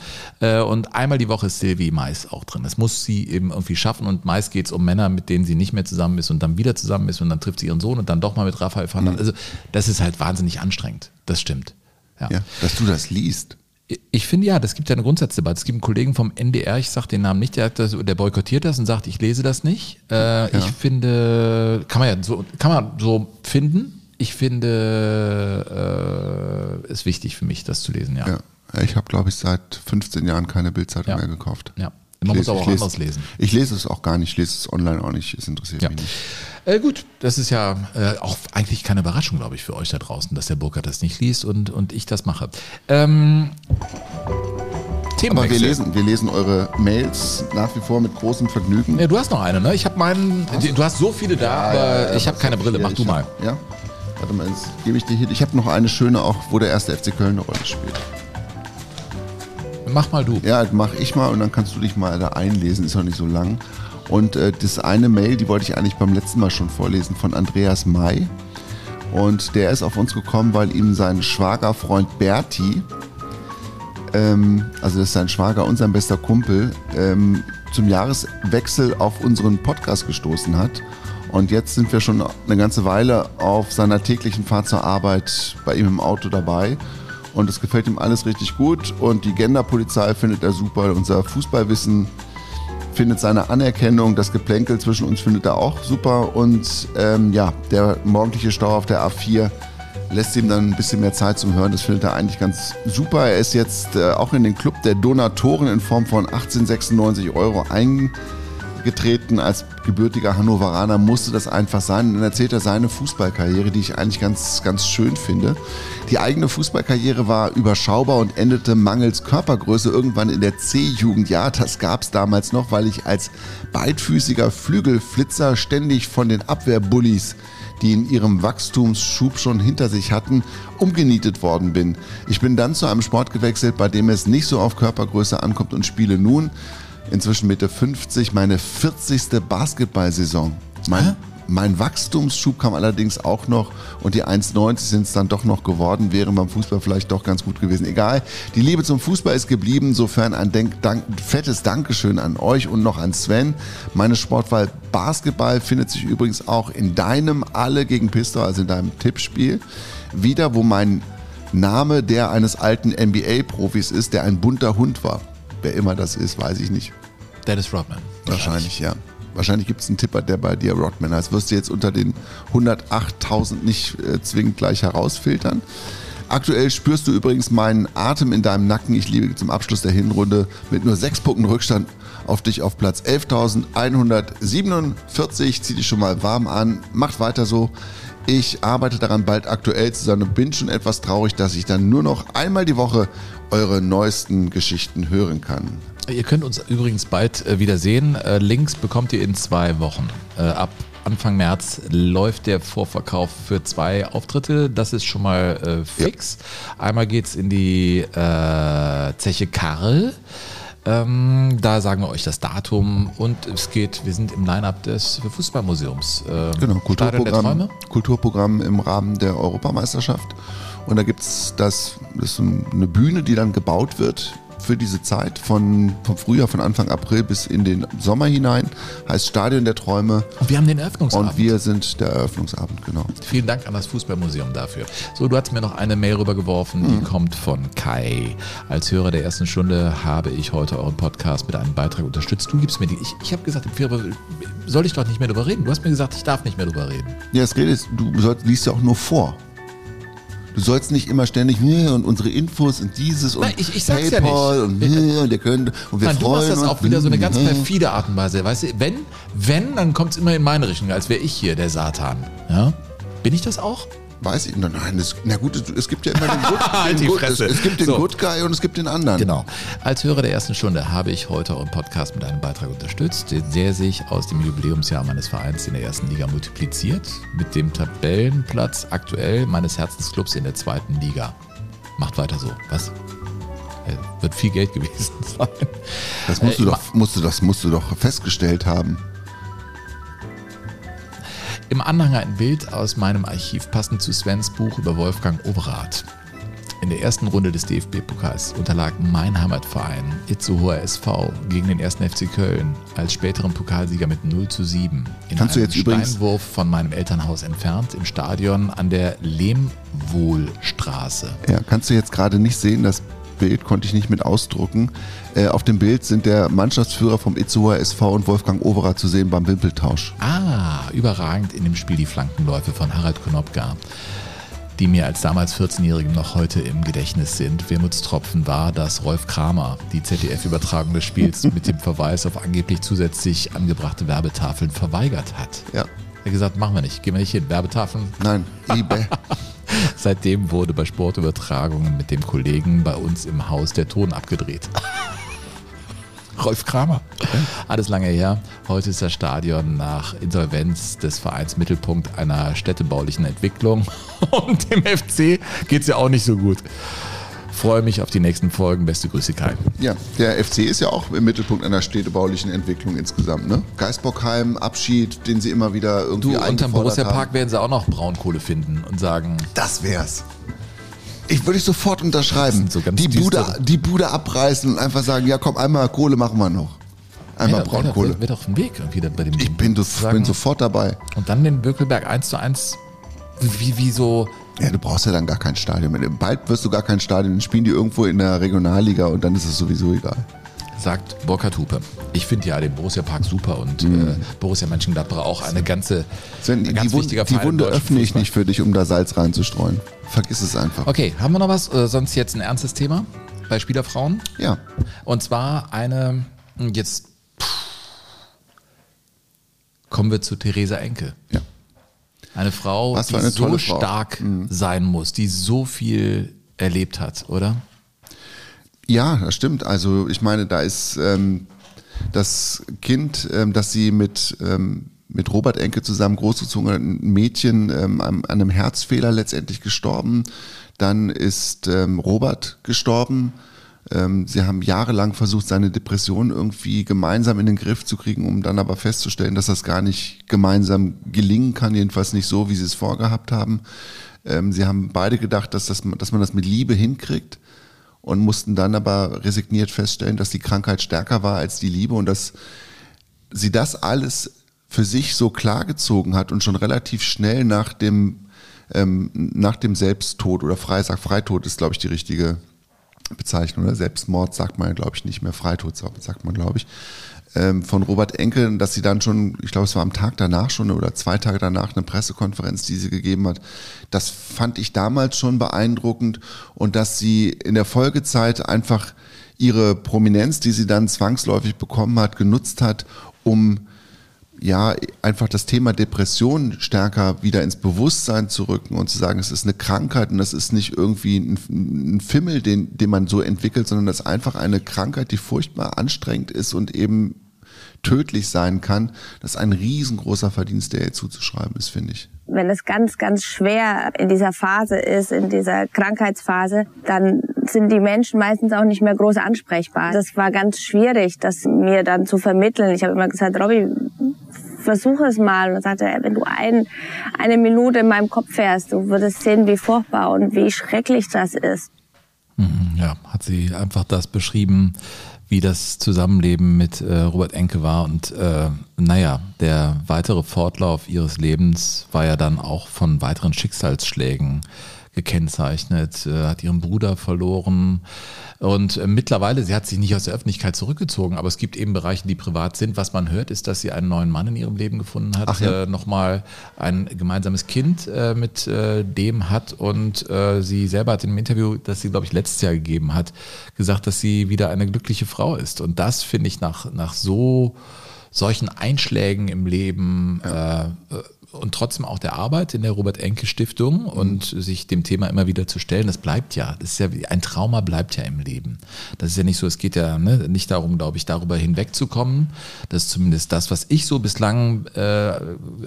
äh, und einmal die Woche ist Sylvie Mais auch drin. Das muss sie eben irgendwie schaffen und meist geht es um Männer, mit denen sie nicht mehr zusammen ist und dann wieder zusammen ist und dann trifft sie ihren Sohn und dann doch mal mit Raphael van der Also das ist halt wahnsinnig anstrengend. Das stimmt. Ja. Ja, dass du das liest. Ich finde ja, das gibt ja eine Grundsatzdebatte. Es gibt einen Kollegen vom NDR, ich sage den Namen nicht, der, das, der boykottiert das und sagt, ich lese das nicht. Äh, Ich finde, kann man ja so, kann man so finden. Ich finde, äh, ist wichtig für mich, das zu lesen, ja. Ja. Ich habe, glaube ich, seit 15 Jahren keine Bildzeitung mehr gekauft. Ja. Man muss lese- aber ich auch lese- anderes lesen. Ich lese es auch gar nicht, ich lese es online auch nicht, es interessiert Ja. mich nicht. Äh, gut, das ist ja äh, auch eigentlich keine Überraschung, glaube ich, für euch da draußen, dass der Burkhardt das nicht liest und, und ich das mache. Ähm, Aber wir lesen, wir lesen eure Mails nach wie vor mit großem Vergnügen. Ja, du hast noch eine, ne? Ich habe meinen. Du hast so viele da, aber Ja, ja, ich habe keine Brille. Mach du mal. Ja. Warte mal, jetzt gebe ich dir hier. Ich habe noch eine schöne auch, wo der erste FC Köln eine Rolle spielt. Mach mal du. Ja, mach ich mal und dann kannst du dich mal da einlesen, ist noch nicht so lang. Und äh, das eine Mail, die wollte ich eigentlich beim letzten Mal schon vorlesen, von Andreas May. Und der ist auf uns gekommen, weil ihm sein Schwagerfreund Berti, ähm, also das ist sein Schwager und sein bester Kumpel, ähm, zum Jahreswechsel auf unseren Podcast gestoßen hat. Und jetzt sind wir schon eine ganze Weile auf seiner täglichen Fahrt zur Arbeit bei ihm im Auto dabei. Und es gefällt ihm alles richtig gut. Und die Genderpolizei findet er super. Unser Fußballwissen findet seine Anerkennung. Das Geplänkel zwischen uns findet er auch super. Und ähm, ja, der morgendliche Stau auf der A4 lässt ihm dann ein bisschen mehr Zeit zum Hören. Das findet er eigentlich ganz super. Er ist jetzt äh, auch in den Club der Donatoren in Form von 1896 Euro eingetreten. Als gebürtiger Hannoveraner musste das einfach sein. Dann erzählt er seine Fußballkarriere, die ich eigentlich ganz, ganz schön finde. Die eigene Fußballkarriere war überschaubar und endete mangels Körpergröße irgendwann in der C-Jugend. Ja, das gab es damals noch, weil ich als beidfüßiger Flügelflitzer ständig von den Abwehrbullies die in ihrem Wachstumsschub schon hinter sich hatten, umgenietet worden bin. Ich bin dann zu einem Sport gewechselt, bei dem es nicht so auf Körpergröße ankommt und spiele nun, inzwischen Mitte 50, meine 40. Basketballsaison. Mein, mein Wachstumsschub kam allerdings auch noch und die 1,90 sind es dann doch noch geworden, wären beim Fußball vielleicht doch ganz gut gewesen. Egal, die Liebe zum Fußball ist geblieben, insofern ein Denk Dank fettes Dankeschön an euch und noch an Sven. Meine Sportwahl Basketball findet sich übrigens auch in deinem Alle gegen Pistol, also in deinem Tippspiel, wieder, wo mein Name der eines alten NBA-Profis ist, der ein bunter Hund war. Wer immer das ist, weiß ich nicht. Dennis Rodman. Wahrscheinlich, ja. Wahrscheinlich gibt es einen Tipper, der bei dir Rodman heißt. Wirst du jetzt unter den 108.000 nicht äh, zwingend gleich herausfiltern. Aktuell spürst du übrigens meinen Atem in deinem Nacken. Ich liege zum Abschluss der Hinrunde mit nur sechs Punkten Rückstand auf dich auf Platz 11.147. Zieh dich schon mal warm an. Macht weiter so. Ich arbeite daran, bald aktuell zu sein und bin schon etwas traurig, dass ich dann nur noch einmal die Woche eure neuesten Geschichten hören kann. Ihr könnt uns übrigens bald äh, wieder sehen. Äh, Links bekommt ihr in zwei Wochen. Äh, ab Anfang März läuft der Vorverkauf für zwei Auftritte. Das ist schon mal äh, fix. Einmal geht's in die Zeche Karl. Ähm, da sagen wir euch das Datum und es geht, wir sind im Line-Up des Fußballmuseums. Äh, Genau, Kulturprogramm. Kulturprogramm im Rahmen der Europameisterschaft. Und da gibt es das, das ist eine Bühne, die dann gebaut wird für diese Zeit von, vom Frühjahr, von Anfang April bis in den Sommer hinein. Heißt Stadion der Träume. Und wir haben den Eröffnungsabend. Und wir sind der Eröffnungsabend, genau. Vielen Dank an das Fußballmuseum dafür. So, du hast mir noch eine Mail rübergeworfen, die Mhm. kommt von Kai. Als Hörer der ersten Stunde habe ich heute euren Podcast mit einem Beitrag unterstützt. Du gibst mir die. Ich, ich habe gesagt, im Februar soll ich doch nicht mehr drüber reden. Du hast mir gesagt, ich darf nicht mehr drüber reden. Ja, das redest, du liest ja auch nur vor. Du sollst nicht immer ständig "Nee, und unsere Infos und dieses und Nein, ich- ich sag's ja PayPal und, "Nee, und der könnte und wir Nein, du freuen machst das auf wieder so eine ganz Mhm. perfide Art und Weise. Weißt du, wenn, wenn, dann kommt es immer in meine Richtung, als wäre ich hier der Satan. Ja? Bin ich das auch? Weiß ich, nein, das, na gut, es, gibt ja immer den Good, Halt den die Good es, es gibt den So. Good Guy und es gibt den anderen. Genau. Als Hörer der ersten Stunde habe ich heute euren Podcast mit einem Beitrag unterstützt, der sich aus dem Jubiläumsjahr meines Vereins in der ersten Liga multipliziert, mit dem Tabellenplatz aktuell meines Herzensclubs in der zweiten Liga. Macht weiter so. Was? Äh, Wird viel Geld gewesen sein. Das musst, Äh, du doch, musst, du, das musst du doch festgestellt haben. Im Anhang ein Bild aus meinem Archiv passend zu Svens Buch über Wolfgang Overath. In der ersten Runde des DFB-Pokals unterlag mein Heimatverein Itzehoer SV gegen den 1. FC Köln als späteren Pokalsieger mit 0 zu 7. In Kannst du einem jetzt übrigens- Steinwurf von meinem Elternhaus entfernt im Stadion an der Lehmwohlstraße. Ja, kannst du jetzt gerade nicht sehen, das Bild konnte ich nicht mit ausdrucken. Äh, auf dem Bild sind der Mannschaftsführer vom Itzehoer SV und Wolfgang Overath zu sehen beim Wimpeltausch. Ah, überragend in dem Spiel die Flankenläufe von Harald Konopka, die mir als damals 14-Jährigem noch heute im Gedächtnis sind. Wermutstropfen war, dass Rolf Kramer die ZDF-Übertragung des Spiels mit dem Verweis auf angeblich zusätzlich angebrachte Werbetafeln verweigert hat. Ja. Er hat gesagt, machen wir nicht, gehen wir nicht hin, Werbetafeln. Nein, eBay. Seitdem wurde bei Sportübertragungen mit dem Kollegen bei uns im Haus der Ton abgedreht. Rolf Kramer. Alles lange her. Heute ist das Stadion nach Insolvenz des Vereins Mittelpunkt einer städtebaulichen Entwicklung. Und dem FC geht es ja auch nicht so gut. Freue mich auf die nächsten Folgen. Beste Grüße, Kai. Ja, der FC ist ja auch im Mittelpunkt einer städtebaulichen Entwicklung insgesamt. Ne? Geisbockheim, Abschied, den sie immer wieder irgendwie Du, unterm Borussia. Park werden sie auch noch Braunkohle finden und sagen, Das wär's. Ich würde ich sofort unterschreiben. so die, Bude, die Bude abreißen und einfach sagen, ja komm, einmal Kohle machen wir noch. Einmal wäre- Braunkohle. Wär doch ein Weg irgendwie bei dem Ich bin, das, Sagen- bin sofort dabei. Und dann den Bökelberg 1 zu 1, wie, wie so, Ja, du brauchst ja dann gar kein Stadion. Bald wirst du gar kein Stadion. Dann spielen die irgendwo in der Regionalliga und dann ist es sowieso egal. sagt Burkhard Hupe. Ich finde ja den Borussia Park super und Mhm. äh, Borussia Mönchengladbach auch eine ganze, Sven, ein die, ganz Wund, wichtiger die Wunde öffne ich nicht für dich, um da Salz reinzustreuen. Vergiss es einfach. Okay, haben wir noch was? Äh, sonst jetzt ein ernstes Thema bei Spielerfrauen? Ja. Und zwar eine, jetzt pff, kommen wir zu Theresa Enke. Ja. Eine Frau, Was die eine so Frau. Mhm. stark sein muss, die so viel erlebt hat, oder? Ja, das stimmt. Also ich meine, da ist ähm, das Kind, ähm, das sie mit, ähm, mit Robert Enke zusammen großgezogen hat, ein Mädchen ähm, an, an einem Herzfehler letztendlich gestorben. Dann ist ähm, Robert gestorben. Ähm, sie haben jahrelang versucht, seine Depression irgendwie gemeinsam in den Griff zu kriegen, um dann aber festzustellen, dass das gar nicht gemeinsam gelingen kann, jedenfalls nicht so, wie sie es vorgehabt haben. Ähm, sie haben beide gedacht, dass, das, dass man das mit Liebe hinkriegt und mussten dann aber resigniert feststellen, dass die Krankheit stärker war als die Liebe und dass sie das alles für sich so klargezogen hat und schon relativ schnell nach dem, ähm, nach dem Selbsttod oder Freisag, Freitod ist, glaube ich, die richtige Bezeichnung, oder Selbstmord sagt man, glaube ich, nicht mehr, Freitod sagt man, glaube ich, ähm, von Robert Enke, dass sie dann schon, ich glaube, es war am Tag danach schon oder zwei Tage danach eine Pressekonferenz, die sie gegeben hat. Das fand ich damals schon beeindruckend und dass sie in der Folgezeit einfach ihre Prominenz, die sie dann zwangsläufig bekommen hat, genutzt hat, um ja, einfach das Thema Depression stärker wieder ins Bewusstsein zu rücken und zu sagen, es ist eine Krankheit und das ist nicht irgendwie ein, ein Fimmel, den, den man so entwickelt, sondern das ist einfach eine Krankheit, die furchtbar anstrengend ist und eben tödlich sein kann, das ist ein riesengroßer Verdienst, der ihr zuzuschreiben ist, finde ich. Wenn es ganz, ganz schwer in dieser Phase ist, in dieser Krankheitsphase, dann sind die Menschen meistens auch nicht mehr groß ansprechbar. Das war ganz schwierig, das mir dann zu vermitteln. Ich habe immer gesagt, Robby, versuche es mal. Und sagte, wenn du ein, eine Minute in meinem Kopf fährst, du würdest sehen, wie furchtbar und wie schrecklich das ist. Mhm, Ja, hat sie einfach das beschrieben, wie das Zusammenleben mit äh, Robert Enke war. Und äh, naja, der weitere Fortlauf ihres Lebens war ja dann auch von weiteren Schicksalsschlägen gekennzeichnet, äh, hat ihren Bruder verloren und äh, mittlerweile, sie hat sich nicht aus der Öffentlichkeit zurückgezogen, aber es gibt eben Bereiche, die privat sind. Was man hört, ist, dass sie einen neuen Mann in ihrem Leben gefunden hat, Ach ja. äh, nochmal ein gemeinsames Kind mit dem hat und sie selber hat in einem Interview, das sie, glaube ich, letztes Jahr gegeben hat, gesagt, dass sie wieder eine glückliche Frau ist. Und das finde ich nach, nach so solchen Einschlägen im Leben äh, und trotzdem auch der Arbeit in der Robert Enke Stiftung und sich dem Thema immer wieder zu stellen, das bleibt ja, das ist ja wie- ein Trauma bleibt ja im Leben. Das ist ja nicht so, es geht ja ne, nicht darum, glaube ich, darüber hinwegzukommen. Das ist zumindest das, was ich so bislang äh,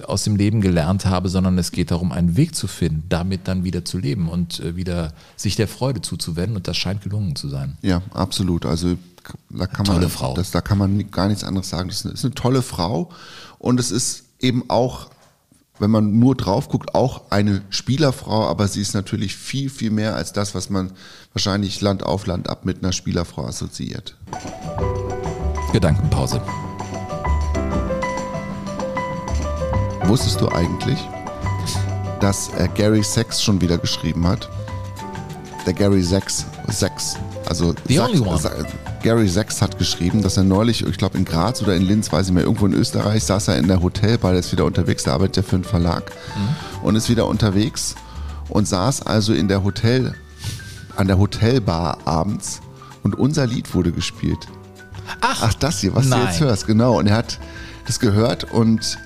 aus dem Leben gelernt habe, sondern es geht darum, einen Weg zu finden, damit dann wieder zu leben und äh, wieder sich der Freude zuzuwenden und das scheint gelungen zu sein. Ja, absolut. Also da kann Tolle man, Frau. Das, da kann man gar nichts anderes sagen. Das ist eine, ist eine tolle Frau und es ist eben auch, wenn man nur drauf guckt, auch eine Spielerfrau, aber sie ist natürlich viel, viel mehr als das, was man wahrscheinlich Land auf Land ab mit einer Spielerfrau assoziiert. Gedankenpause. Wusstest du eigentlich, dass äh, Gary Sachs schon wieder geschrieben hat? Der Gary Sachs, Sachs, also The Sachs, only one. Sa- Gary Sachs hat geschrieben, dass er neulich, ich glaube in Graz oder in Linz, weiß ich mehr, irgendwo in Österreich, saß er in der Hotelbar, der ist wieder unterwegs, der arbeitet ja für einen Verlag und ist wieder unterwegs und saß also in der Hotel, an der Hotelbar abends und unser Lied wurde gespielt. Ach, das hier, was nein. du jetzt hörst, genau. Und er hat das gehört und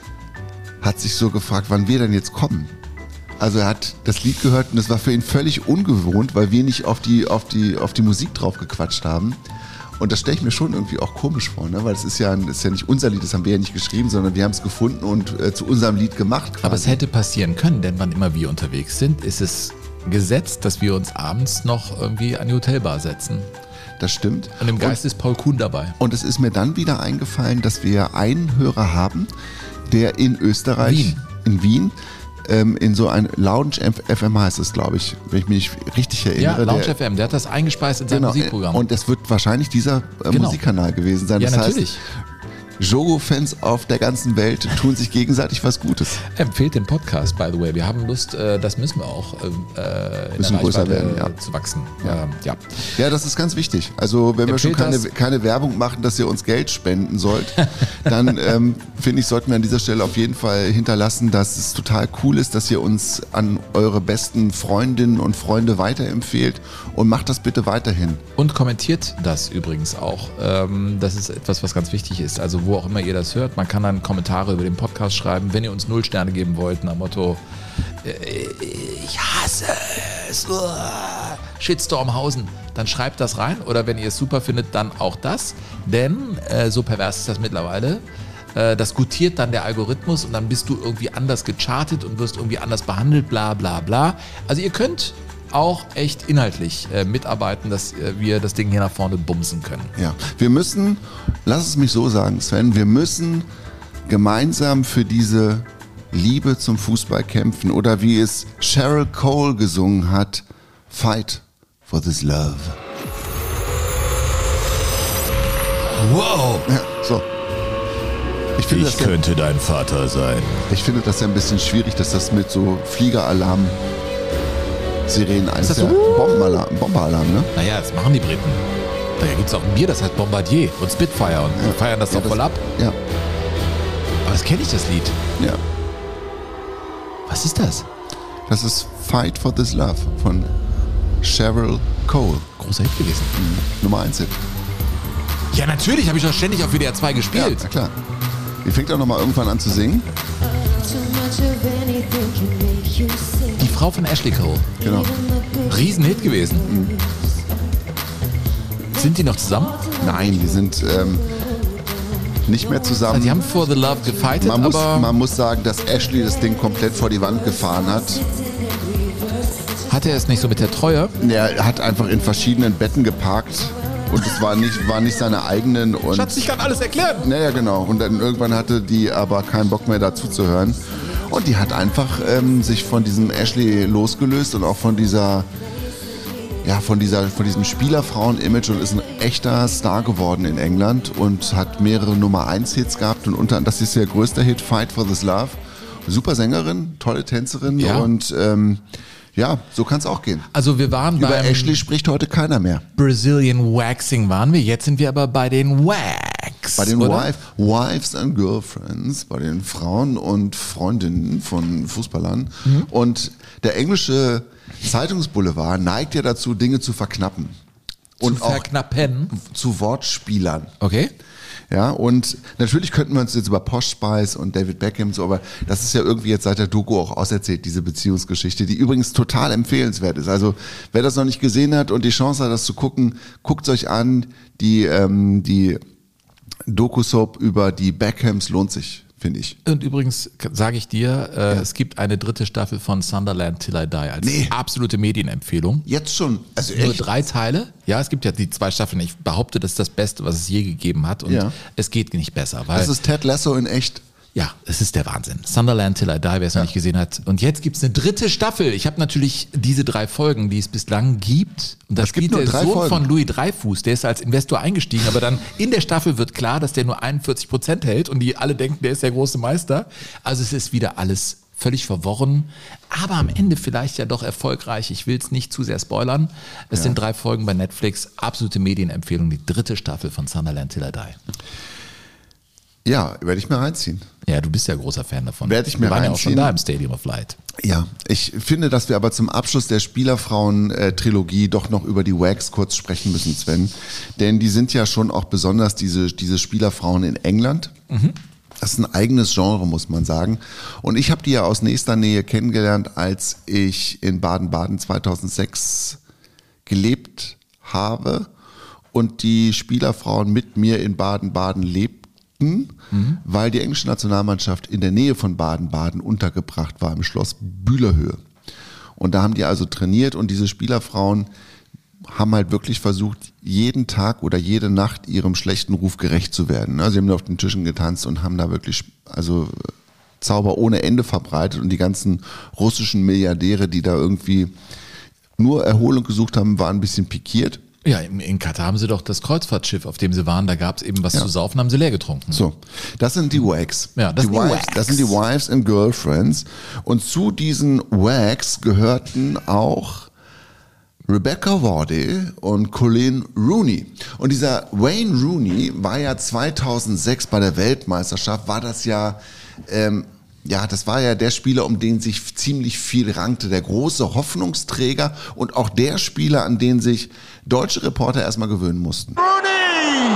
hat sich so gefragt, wann wir denn jetzt kommen. Also er hat das Lied gehört und das war für ihn völlig ungewohnt, weil wir nicht auf die, auf die, auf die Musik drauf gequatscht haben. Und das stelle ich mir schon irgendwie auch komisch vor, ne? weil es ist ja, ist ja nicht unser Lied, das haben wir ja nicht geschrieben, sondern wir haben es gefunden und äh, zu unserem Lied gemacht. Quasi. Aber es hätte passieren können, denn wann immer wir unterwegs sind, ist es gesetzt, dass wir uns abends noch irgendwie an die Hotelbar setzen. Das stimmt. Und im Geist ist Paul Kuhn dabei. Und es ist mir dann wieder eingefallen, dass wir einen Hörer haben, der in Österreich, Wien. in Wien, ähm, in so ein Lounge FM heißt es, glaube ich, wenn ich mich richtig Ja, erinnere. Lounge der, FM, der hat das eingespeist in sein Genau, Musikprogramm. und es wird wahrscheinlich dieser äh, Genau. Musikkanal gewesen sein. Ja, das natürlich. heißt, Jogo-Fans auf der ganzen Welt tun sich gegenseitig was Gutes. Empfehlt den Podcast, by the way. Wir haben Lust, äh, das müssen wir auch, ähm, äh, Müssen größer werden, ja. zu wachsen. Ja. Ähm, ja. Ja, das ist ganz wichtig. Also wenn wir schon Empfehlt keine, keine Werbung machen, dass ihr uns Geld spenden sollt, dann ähm, finde ich, sollten wir an dieser Stelle auf jeden Fall hinterlassen, dass es total cool ist, dass ihr uns an eure besten Freundinnen und Freunde weiterempfehlt und macht das bitte weiterhin. Und kommentiert das übrigens auch. Ähm, das ist etwas, was ganz wichtig ist. Also wo auch immer ihr das hört, man kann dann Kommentare über den Podcast schreiben. Wenn ihr uns null Sterne geben wollt, nach Motto, äh, ich hasse es, Shitstormhausen, dann schreibt das rein. Oder wenn ihr es super findet, dann auch das. Denn äh, so pervers ist das mittlerweile. Äh, Das gutiert dann der Algorithmus und dann bist du irgendwie anders gechartet und wirst irgendwie anders behandelt, bla bla bla. Also ihr könnt auch echt inhaltlich äh, mitarbeiten, dass äh, wir das Ding hier nach vorne bumsen können. Ja, wir müssen, lass es mich so sagen, Sven, wir müssen gemeinsam für diese Liebe zum Fußball kämpfen oder wie es Cheryl Cole gesungen hat, Fight for this love. Wow! Ja, so. Ich finde, Ich das ja, könnte dein Vater sein. ich finde das ja ein bisschen schwierig, dass das mit so Fliegeralarm Sirenen Ist das ja so? Bombenalarm, Bomberalarm, ne? Naja, das machen die Briten. Da gibt es auch ein Bier, das heißt Bombardier und Spitfire und die feiern das Ja, doch voll ab. Ja, Aber das kenne ich, das Lied. ja. Was ist das? Das ist Fight for this love von Cheryl Cole. Großer Hit gewesen. Nummer 1 Hit. Ja, natürlich, habe ich doch ständig auf WDR 2 Ja, gespielt. na klar. Die fängt auch nochmal irgendwann an zu singen. Die Frau von Ashley Cole. Genau. Riesenhit gewesen. Sind die noch zusammen? Nein, die sind, ähm, nicht mehr zusammen. Also die haben For the Love gefightet, man muss, aber man muss sagen, dass Ashley das Ding komplett vor die Wand gefahren hat. hatte er es nicht so mit der Treue? Er hat einfach in verschiedenen Betten geparkt und es war nicht, war nicht seine eigenen. Und Schatz, ich kann alles erklären. Naja, genau. Und dann irgendwann hatte die aber keinen Bock mehr dazu zu hören. Und die hat einfach ähm, sich von diesem Ashley losgelöst und auch von dieser, ja, von dieser, von diesem Spielerfrauen-Image und ist ein echter Star geworden in England und hat mehrere Nummer 1 Hits gehabt und unter das ist ihr größter Hit, Fight for This Love. Super Sängerin, tolle Tänzerin Ja. und ähm, ja, so kann es auch gehen. Also wir waren Über Ashley spricht heute keiner mehr. Brazilian Waxing waren wir. Jetzt sind wir aber bei den Wax. Bei den? Wife, Wives and Girlfriends, bei den Frauen und Freundinnen von Fußballern. Mhm. Und der englische Zeitungsboulevard neigt ja dazu, Dinge zu verknappen. Und Zu auch verknappen? zu Wortspielern. Okay. Ja, und natürlich könnten wir uns jetzt über Posh Spice und David Beckham so, aber das ist ja irgendwie jetzt seit der Doku auch auserzählt, diese Beziehungsgeschichte, die übrigens total empfehlenswert ist. Also wer das noch nicht gesehen hat und die Chance hat, das zu gucken, guckt euch an. Die, ähm, die Doku-Soap über die Beckhams lohnt sich, finde ich. Und übrigens sage ich dir, äh, es gibt eine dritte Staffel von Sunderland Till I Die als absolute Medienempfehlung. Jetzt schon? Also Nur echt? drei Teile. Ja, es gibt ja die zwei Staffeln. Ich behaupte, das ist das Beste, was es je gegeben hat. Und Ja. es geht nicht besser. Weil Das ist Ted Lasso in echt. Ja, es ist der Wahnsinn. Sunderland Till I Die, wer es noch nicht gesehen hat. Und jetzt gibt's eine dritte Staffel. Ich habe natürlich diese drei Folgen, die es bislang gibt. Und da Es gibt der Sohn Folgen. von Louis Dreifuß. Der ist als Investor eingestiegen, aber dann in der Staffel wird klar, dass der nur 41 Prozent hält und die alle denken, der ist der große Meister. Also es ist wieder alles völlig verworren, aber am Ende vielleicht ja doch erfolgreich. Ich will es nicht zu sehr spoilern. Es Ja. sind drei Folgen bei Netflix. Absolute Medienempfehlung, die dritte Staffel von Sunderland Till I Die. Ja, werde ich mir reinziehen. Ja, du bist ja großer Fan davon. Werde ich mir Wir waren ja auch schon reinziehen. da im Stadium of Light. Ja, ich finde, dass wir aber zum Abschluss der Spielerfrauen-Trilogie doch noch über die Wags kurz sprechen müssen, Sven. Denn die sind ja schon auch besonders diese, diese Spielerfrauen in England. Das ist ein eigenes Genre, muss man sagen. Und ich habe die ja aus nächster Nähe kennengelernt, als ich in Baden-Baden 2006 gelebt habe und die Spielerfrauen mit mir in Baden-Baden lebten, weil die englische Nationalmannschaft in der Nähe von Baden-Baden untergebracht war im Schloss Bühlerhöhe. Und da haben die also trainiert und diese Spielerfrauen haben halt wirklich versucht, jeden Tag oder jede Nacht ihrem schlechten Ruf gerecht zu werden. Also sie haben auf den Tischen getanzt und haben da wirklich, also Zauber ohne Ende verbreitet und die ganzen russischen Milliardäre, die da irgendwie nur Erholung gesucht haben, waren ein bisschen pikiert. Ja, in, in Katar haben sie doch das Kreuzfahrtschiff, auf dem sie waren, da gab es eben was Ja. zu saufen, haben sie leer getrunken. So, das sind die Wags. Ja, das die sind die Wives, Wags. Das sind die Wives and Girlfriends. Und zu diesen Wags gehörten auch Rebecca Wardy und Colleen Rooney. Und dieser Wayne Rooney war ja 2006 bei der Weltmeisterschaft, war das ja, ähm, ja, das war ja der Spieler, um den sich ziemlich viel rankte, der große Hoffnungsträger und auch der Spieler, an den sich deutsche Reporter erstmal gewöhnen mussten. Rooney!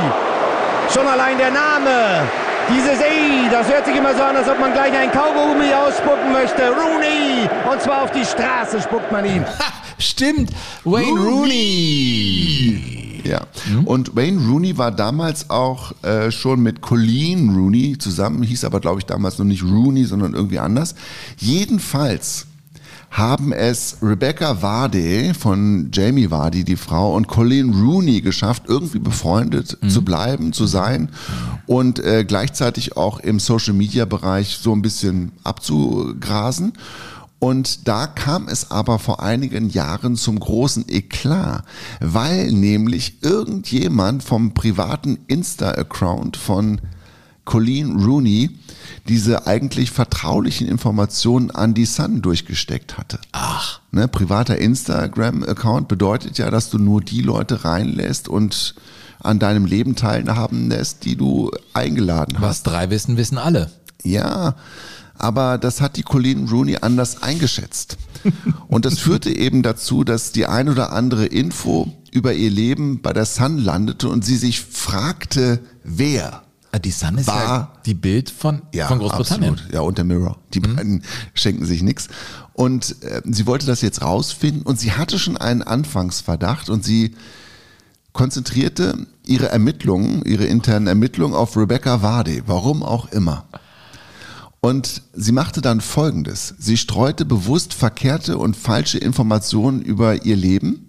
Schon allein der Name. Dieses Ey, das hört sich immer so an, als ob man gleich ein Kaugummi ausspucken möchte. Rooney! Und zwar auf die Straße spuckt man ihn. Stimmt, Wayne Rooney. Ja. Und Wayne Rooney war damals auch äh, schon mit Colleen Rooney zusammen, hieß aber, glaube ich, damals noch nicht Rooney, sondern irgendwie anders. Jedenfalls haben es Rebecca Vardy von Jamie Vardy, die Frau, und Colleen Rooney geschafft, irgendwie befreundet zu bleiben, zu sein und äh, gleichzeitig auch im Social-Media-Bereich so ein bisschen abzugrasen. Und da kam es aber vor einigen Jahren zum großen Eklat, weil nämlich irgendjemand vom privaten Insta-Account von Colleen Rooney diese eigentlich vertraulichen Informationen an die Sun durchgesteckt hatte. Ach. Ne, privater Instagram-Account bedeutet ja, dass du nur die Leute reinlässt und an deinem Leben teilhaben lässt, die du eingeladen hast. Was drei wissen, wissen alle. Ja, aber das hat die Colleen Rooney anders eingeschätzt. Und das führte eben dazu, dass die ein oder andere Info über ihr Leben bei der Sun landete und sie sich fragte, wer. Die Sun ist war, ja die Bild von, ja, von Großbritannien. Absolut. Ja, und der Mirror. Die beiden schenken sich nichts. Und äh, sie wollte das jetzt rausfinden und sie hatte schon einen Anfangsverdacht und sie konzentrierte ihre Ermittlungen, ihre internen Ermittlungen auf Rebecca Vardy, warum auch immer. Und sie machte dann Folgendes. Sie streute bewusst verkehrte und falsche Informationen über ihr Leben.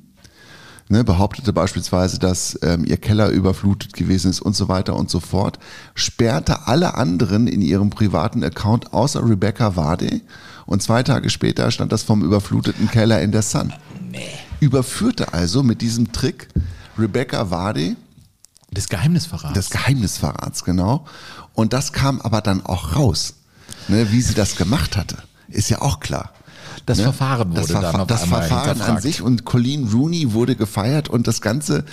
Ne, behauptete beispielsweise, dass ähm, ihr Keller überflutet gewesen ist und so weiter und so fort. Sperrte alle anderen in ihrem privaten Account außer Rebecca Vardy. Und zwei Tage später stand das vom überfluteten Keller in der Sun. Überführte also mit diesem Trick Rebecca Vardy des Geheimnisverrats. Des Geheimnisverrats, genau. Und das kam aber dann auch raus. Ne, wie sie das gemacht hatte, ist ja auch klar. Das Ne? Verfahren wurde das Verfa- dann auf Das Verfahren an sich und Colleen Rooney wurde gefeiert und das Ganze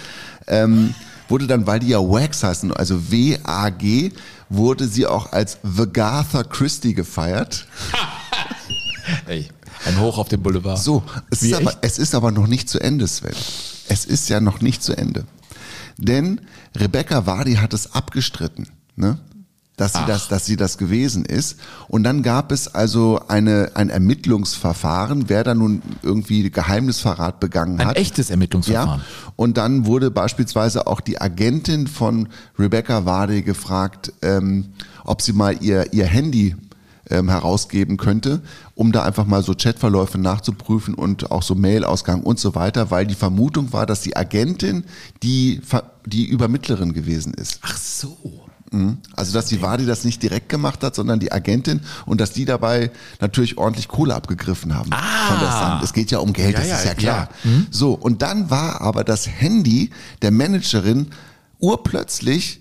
ähm, wurde dann, weil die ja WAGs heißen, also W-A-G, wurde sie auch als Vagatha Christie gefeiert. Ey, ein Hoch auf dem Boulevard. So, es ist, aber, es ist aber noch nicht zu Ende, Sven. Es ist ja noch nicht zu Ende. Denn Rebecca Vardy hat es abgestritten, ne? Dass, sie Ach. das, dass sie das gewesen ist. Und dann gab es also eine, ein Ermittlungsverfahren, wer da nun irgendwie Geheimnisverrat begangen Ein hat. echtes Ermittlungsverfahren. Ja. Und dann wurde beispielsweise auch die Agentin von Rebecca Vardy gefragt, ähm, ob sie mal ihr, ihr Handy ähm, herausgeben könnte, um da einfach mal so Chatverläufe nachzuprüfen und auch so Mailausgang und so weiter, weil die Vermutung war, dass die Agentin die, die Übermittlerin gewesen ist. Ach so. Mhm. Also dass die Wadi das nicht direkt gemacht hat, sondern die Agentin und dass die dabei natürlich ordentlich Kohle abgegriffen haben von der Sun. Es geht ja um Geld, Ah. Ja, das ja, ist ja klar. ja. Mhm. So, und dann war aber das Handy der Managerin urplötzlich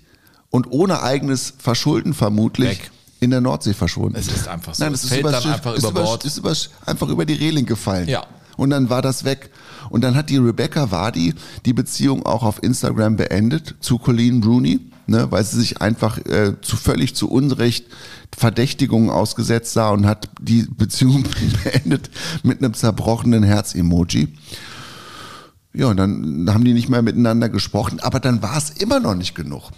und ohne eigenes Verschulden vermutlich Weg. in der Nordsee verschwunden. Es ist einfach so. Nein, Es es ist fällt dann einfach ist über Bord. Ist übers, einfach über die Reling gefallen. Ja. Und dann war das weg. Und dann hat die Rebecca Vardy die Beziehung auch auf Instagram beendet zu Colleen Rooney, ne, weil sie sich einfach äh, zu völlig zu Unrecht Verdächtigungen ausgesetzt sah und hat die Beziehung beendet mit einem zerbrochenen Herz-Emoji. Ja, und dann haben die nicht mehr miteinander gesprochen, aber dann war es immer noch nicht genug.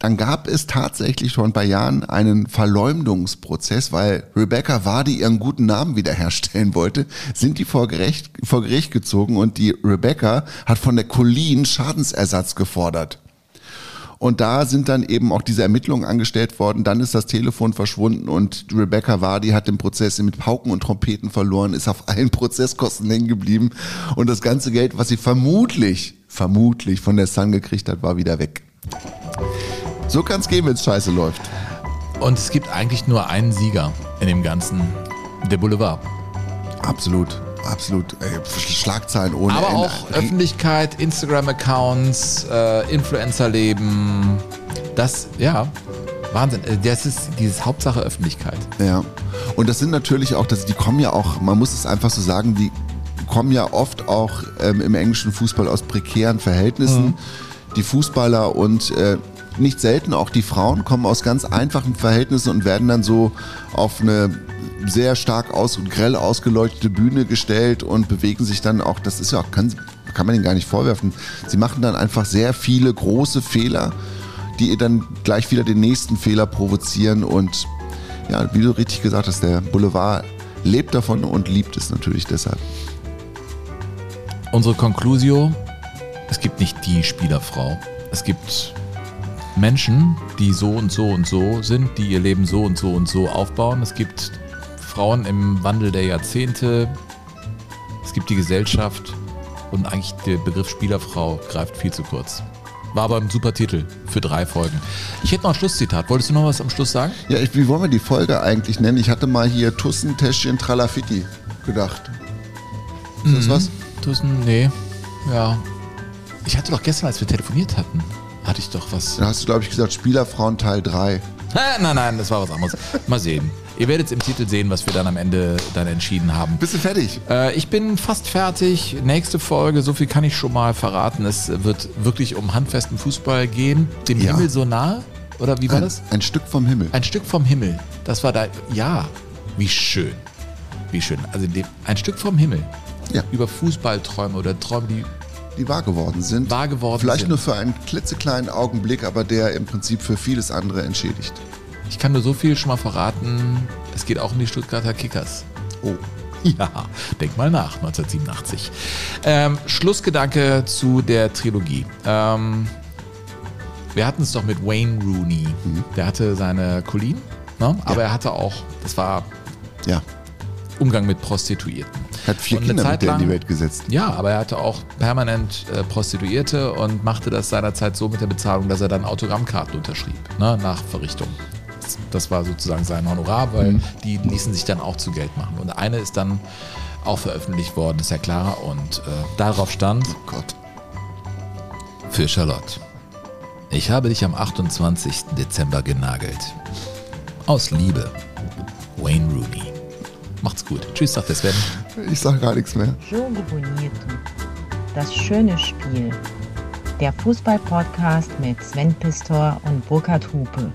Dann gab es tatsächlich schon bei Jahren einen Verleumdungsprozess, weil Rebecca Vardy ihren guten Namen wiederherstellen wollte, sind die vor Gericht, vor Gericht gezogen und die Rebecca hat von der Colleen Schadensersatz gefordert. Und da sind dann eben auch diese Ermittlungen angestellt worden. Dann ist das Telefon verschwunden und Rebecca Vardy hat den Prozess mit Pauken und Trompeten verloren, ist auf allen Prozesskosten hängen geblieben. Und das ganze Geld, was sie vermutlich, vermutlich von der Sun gekriegt hat, war wieder weg. So kann es gehen, wenn es scheiße läuft. Und es gibt eigentlich nur einen Sieger in dem Ganzen, der Boulevard. Absolut, absolut. Ey, Schlagzeilen ohne Aber Ende. auch Öffentlichkeit, Instagram-Accounts, äh, Influencer-Leben. Das, ja, Wahnsinn. Äh, Das ist dieses Hauptsache Öffentlichkeit. Ja. Und das sind natürlich auch, das, die kommen ja auch, man muss es einfach so sagen, die kommen ja oft auch ähm, im englischen Fußball aus prekären Verhältnissen. Mhm. Die Fußballer und äh, nicht selten auch die Frauen kommen aus ganz einfachen Verhältnissen und werden dann so auf eine sehr stark aus und grell ausgeleuchtete Bühne gestellt und bewegen sich dann auch, das ist ja auch, kann, kann man ihnen gar nicht vorwerfen. Sie machen dann einfach sehr viele große Fehler, die dann gleich wieder den nächsten Fehler provozieren und ja, wie du richtig gesagt hast, der Boulevard lebt davon und liebt es natürlich deshalb. Unsere Conclusio, es gibt nicht die Spielerfrau. Es gibt Menschen, die so und so und so sind, die ihr Leben so und so und so aufbauen. Es gibt Frauen im Wandel der Jahrzehnte. Es gibt die Gesellschaft. Und eigentlich der Begriff Spielerfrau greift viel zu kurz. War aber ein super Titel für drei Folgen. Ich hätte noch ein Schlusszitat. Wolltest du noch was am Schluss sagen? Ja, ich, wie wollen wir die Folge eigentlich nennen? Ich hatte mal hier Tussen, Täschchen, Tralafitti gedacht. Ist das Mhm. was? Tussen, nee. Ja. Ich hatte doch gestern, als wir telefoniert hatten, hatte ich doch was. Da hast du, glaube ich, gesagt, Spielerfrauen Teil 3. Äh, nein, nein, das war was anderes. Mal sehen. Ihr werdet im Titel sehen, was wir dann am Ende dann entschieden haben. Bist du fertig? Äh, ich bin fast fertig. Nächste Folge, so viel kann ich schon mal verraten. Es wird wirklich um handfesten Fußball gehen. Dem Ja. Himmel so nah? Oder wie war Ein, das? ein Stück vom Himmel. Ein Stück vom Himmel. Das war da. Ja, wie schön. Wie schön. Also ein Stück vom Himmel. Ja. Über Fußballträume oder Träume, die Die wahr geworden sind. wahr geworden Vielleicht sind. nur für einen klitzekleinen Augenblick, aber der im Prinzip für vieles andere entschädigt. Ich kann nur so viel schon mal verraten. Es geht auch um die Stuttgarter Kickers. Oh. Ja, denk mal nach, 1987. Ähm, Schlussgedanke zu der Trilogie. Ähm, Wir hatten es doch mit Wayne Rooney. Der hatte seine Colleen, ne? aber er hatte auch, das war ja. Umgang mit Prostituierten. Hat vier Und Kinder mit Zeit der in die lang- Welt gesetzt. Ja, aber er hatte auch permanent äh, Prostituierte und machte das seinerzeit so mit der Bezahlung, dass er dann Autogrammkarten unterschrieb, ne, nach Verrichtung. Das, war sozusagen sein Honorar, weil Mhm. die ließen sich dann auch zu Geld machen. Und eine ist dann auch veröffentlicht worden, ist ja klar. Und äh, darauf stand: Gott. Für Charlotte. Ich habe dich am 28. Dezember genagelt. Aus Liebe. Wayne Rooney. Macht's gut. Tschüss, sagt der Sven. Ich sag gar nichts mehr. Jogo Bonito. Das schöne Spiel. Der Fußball-Podcast mit Sven Pistor und Burkhard Hupe.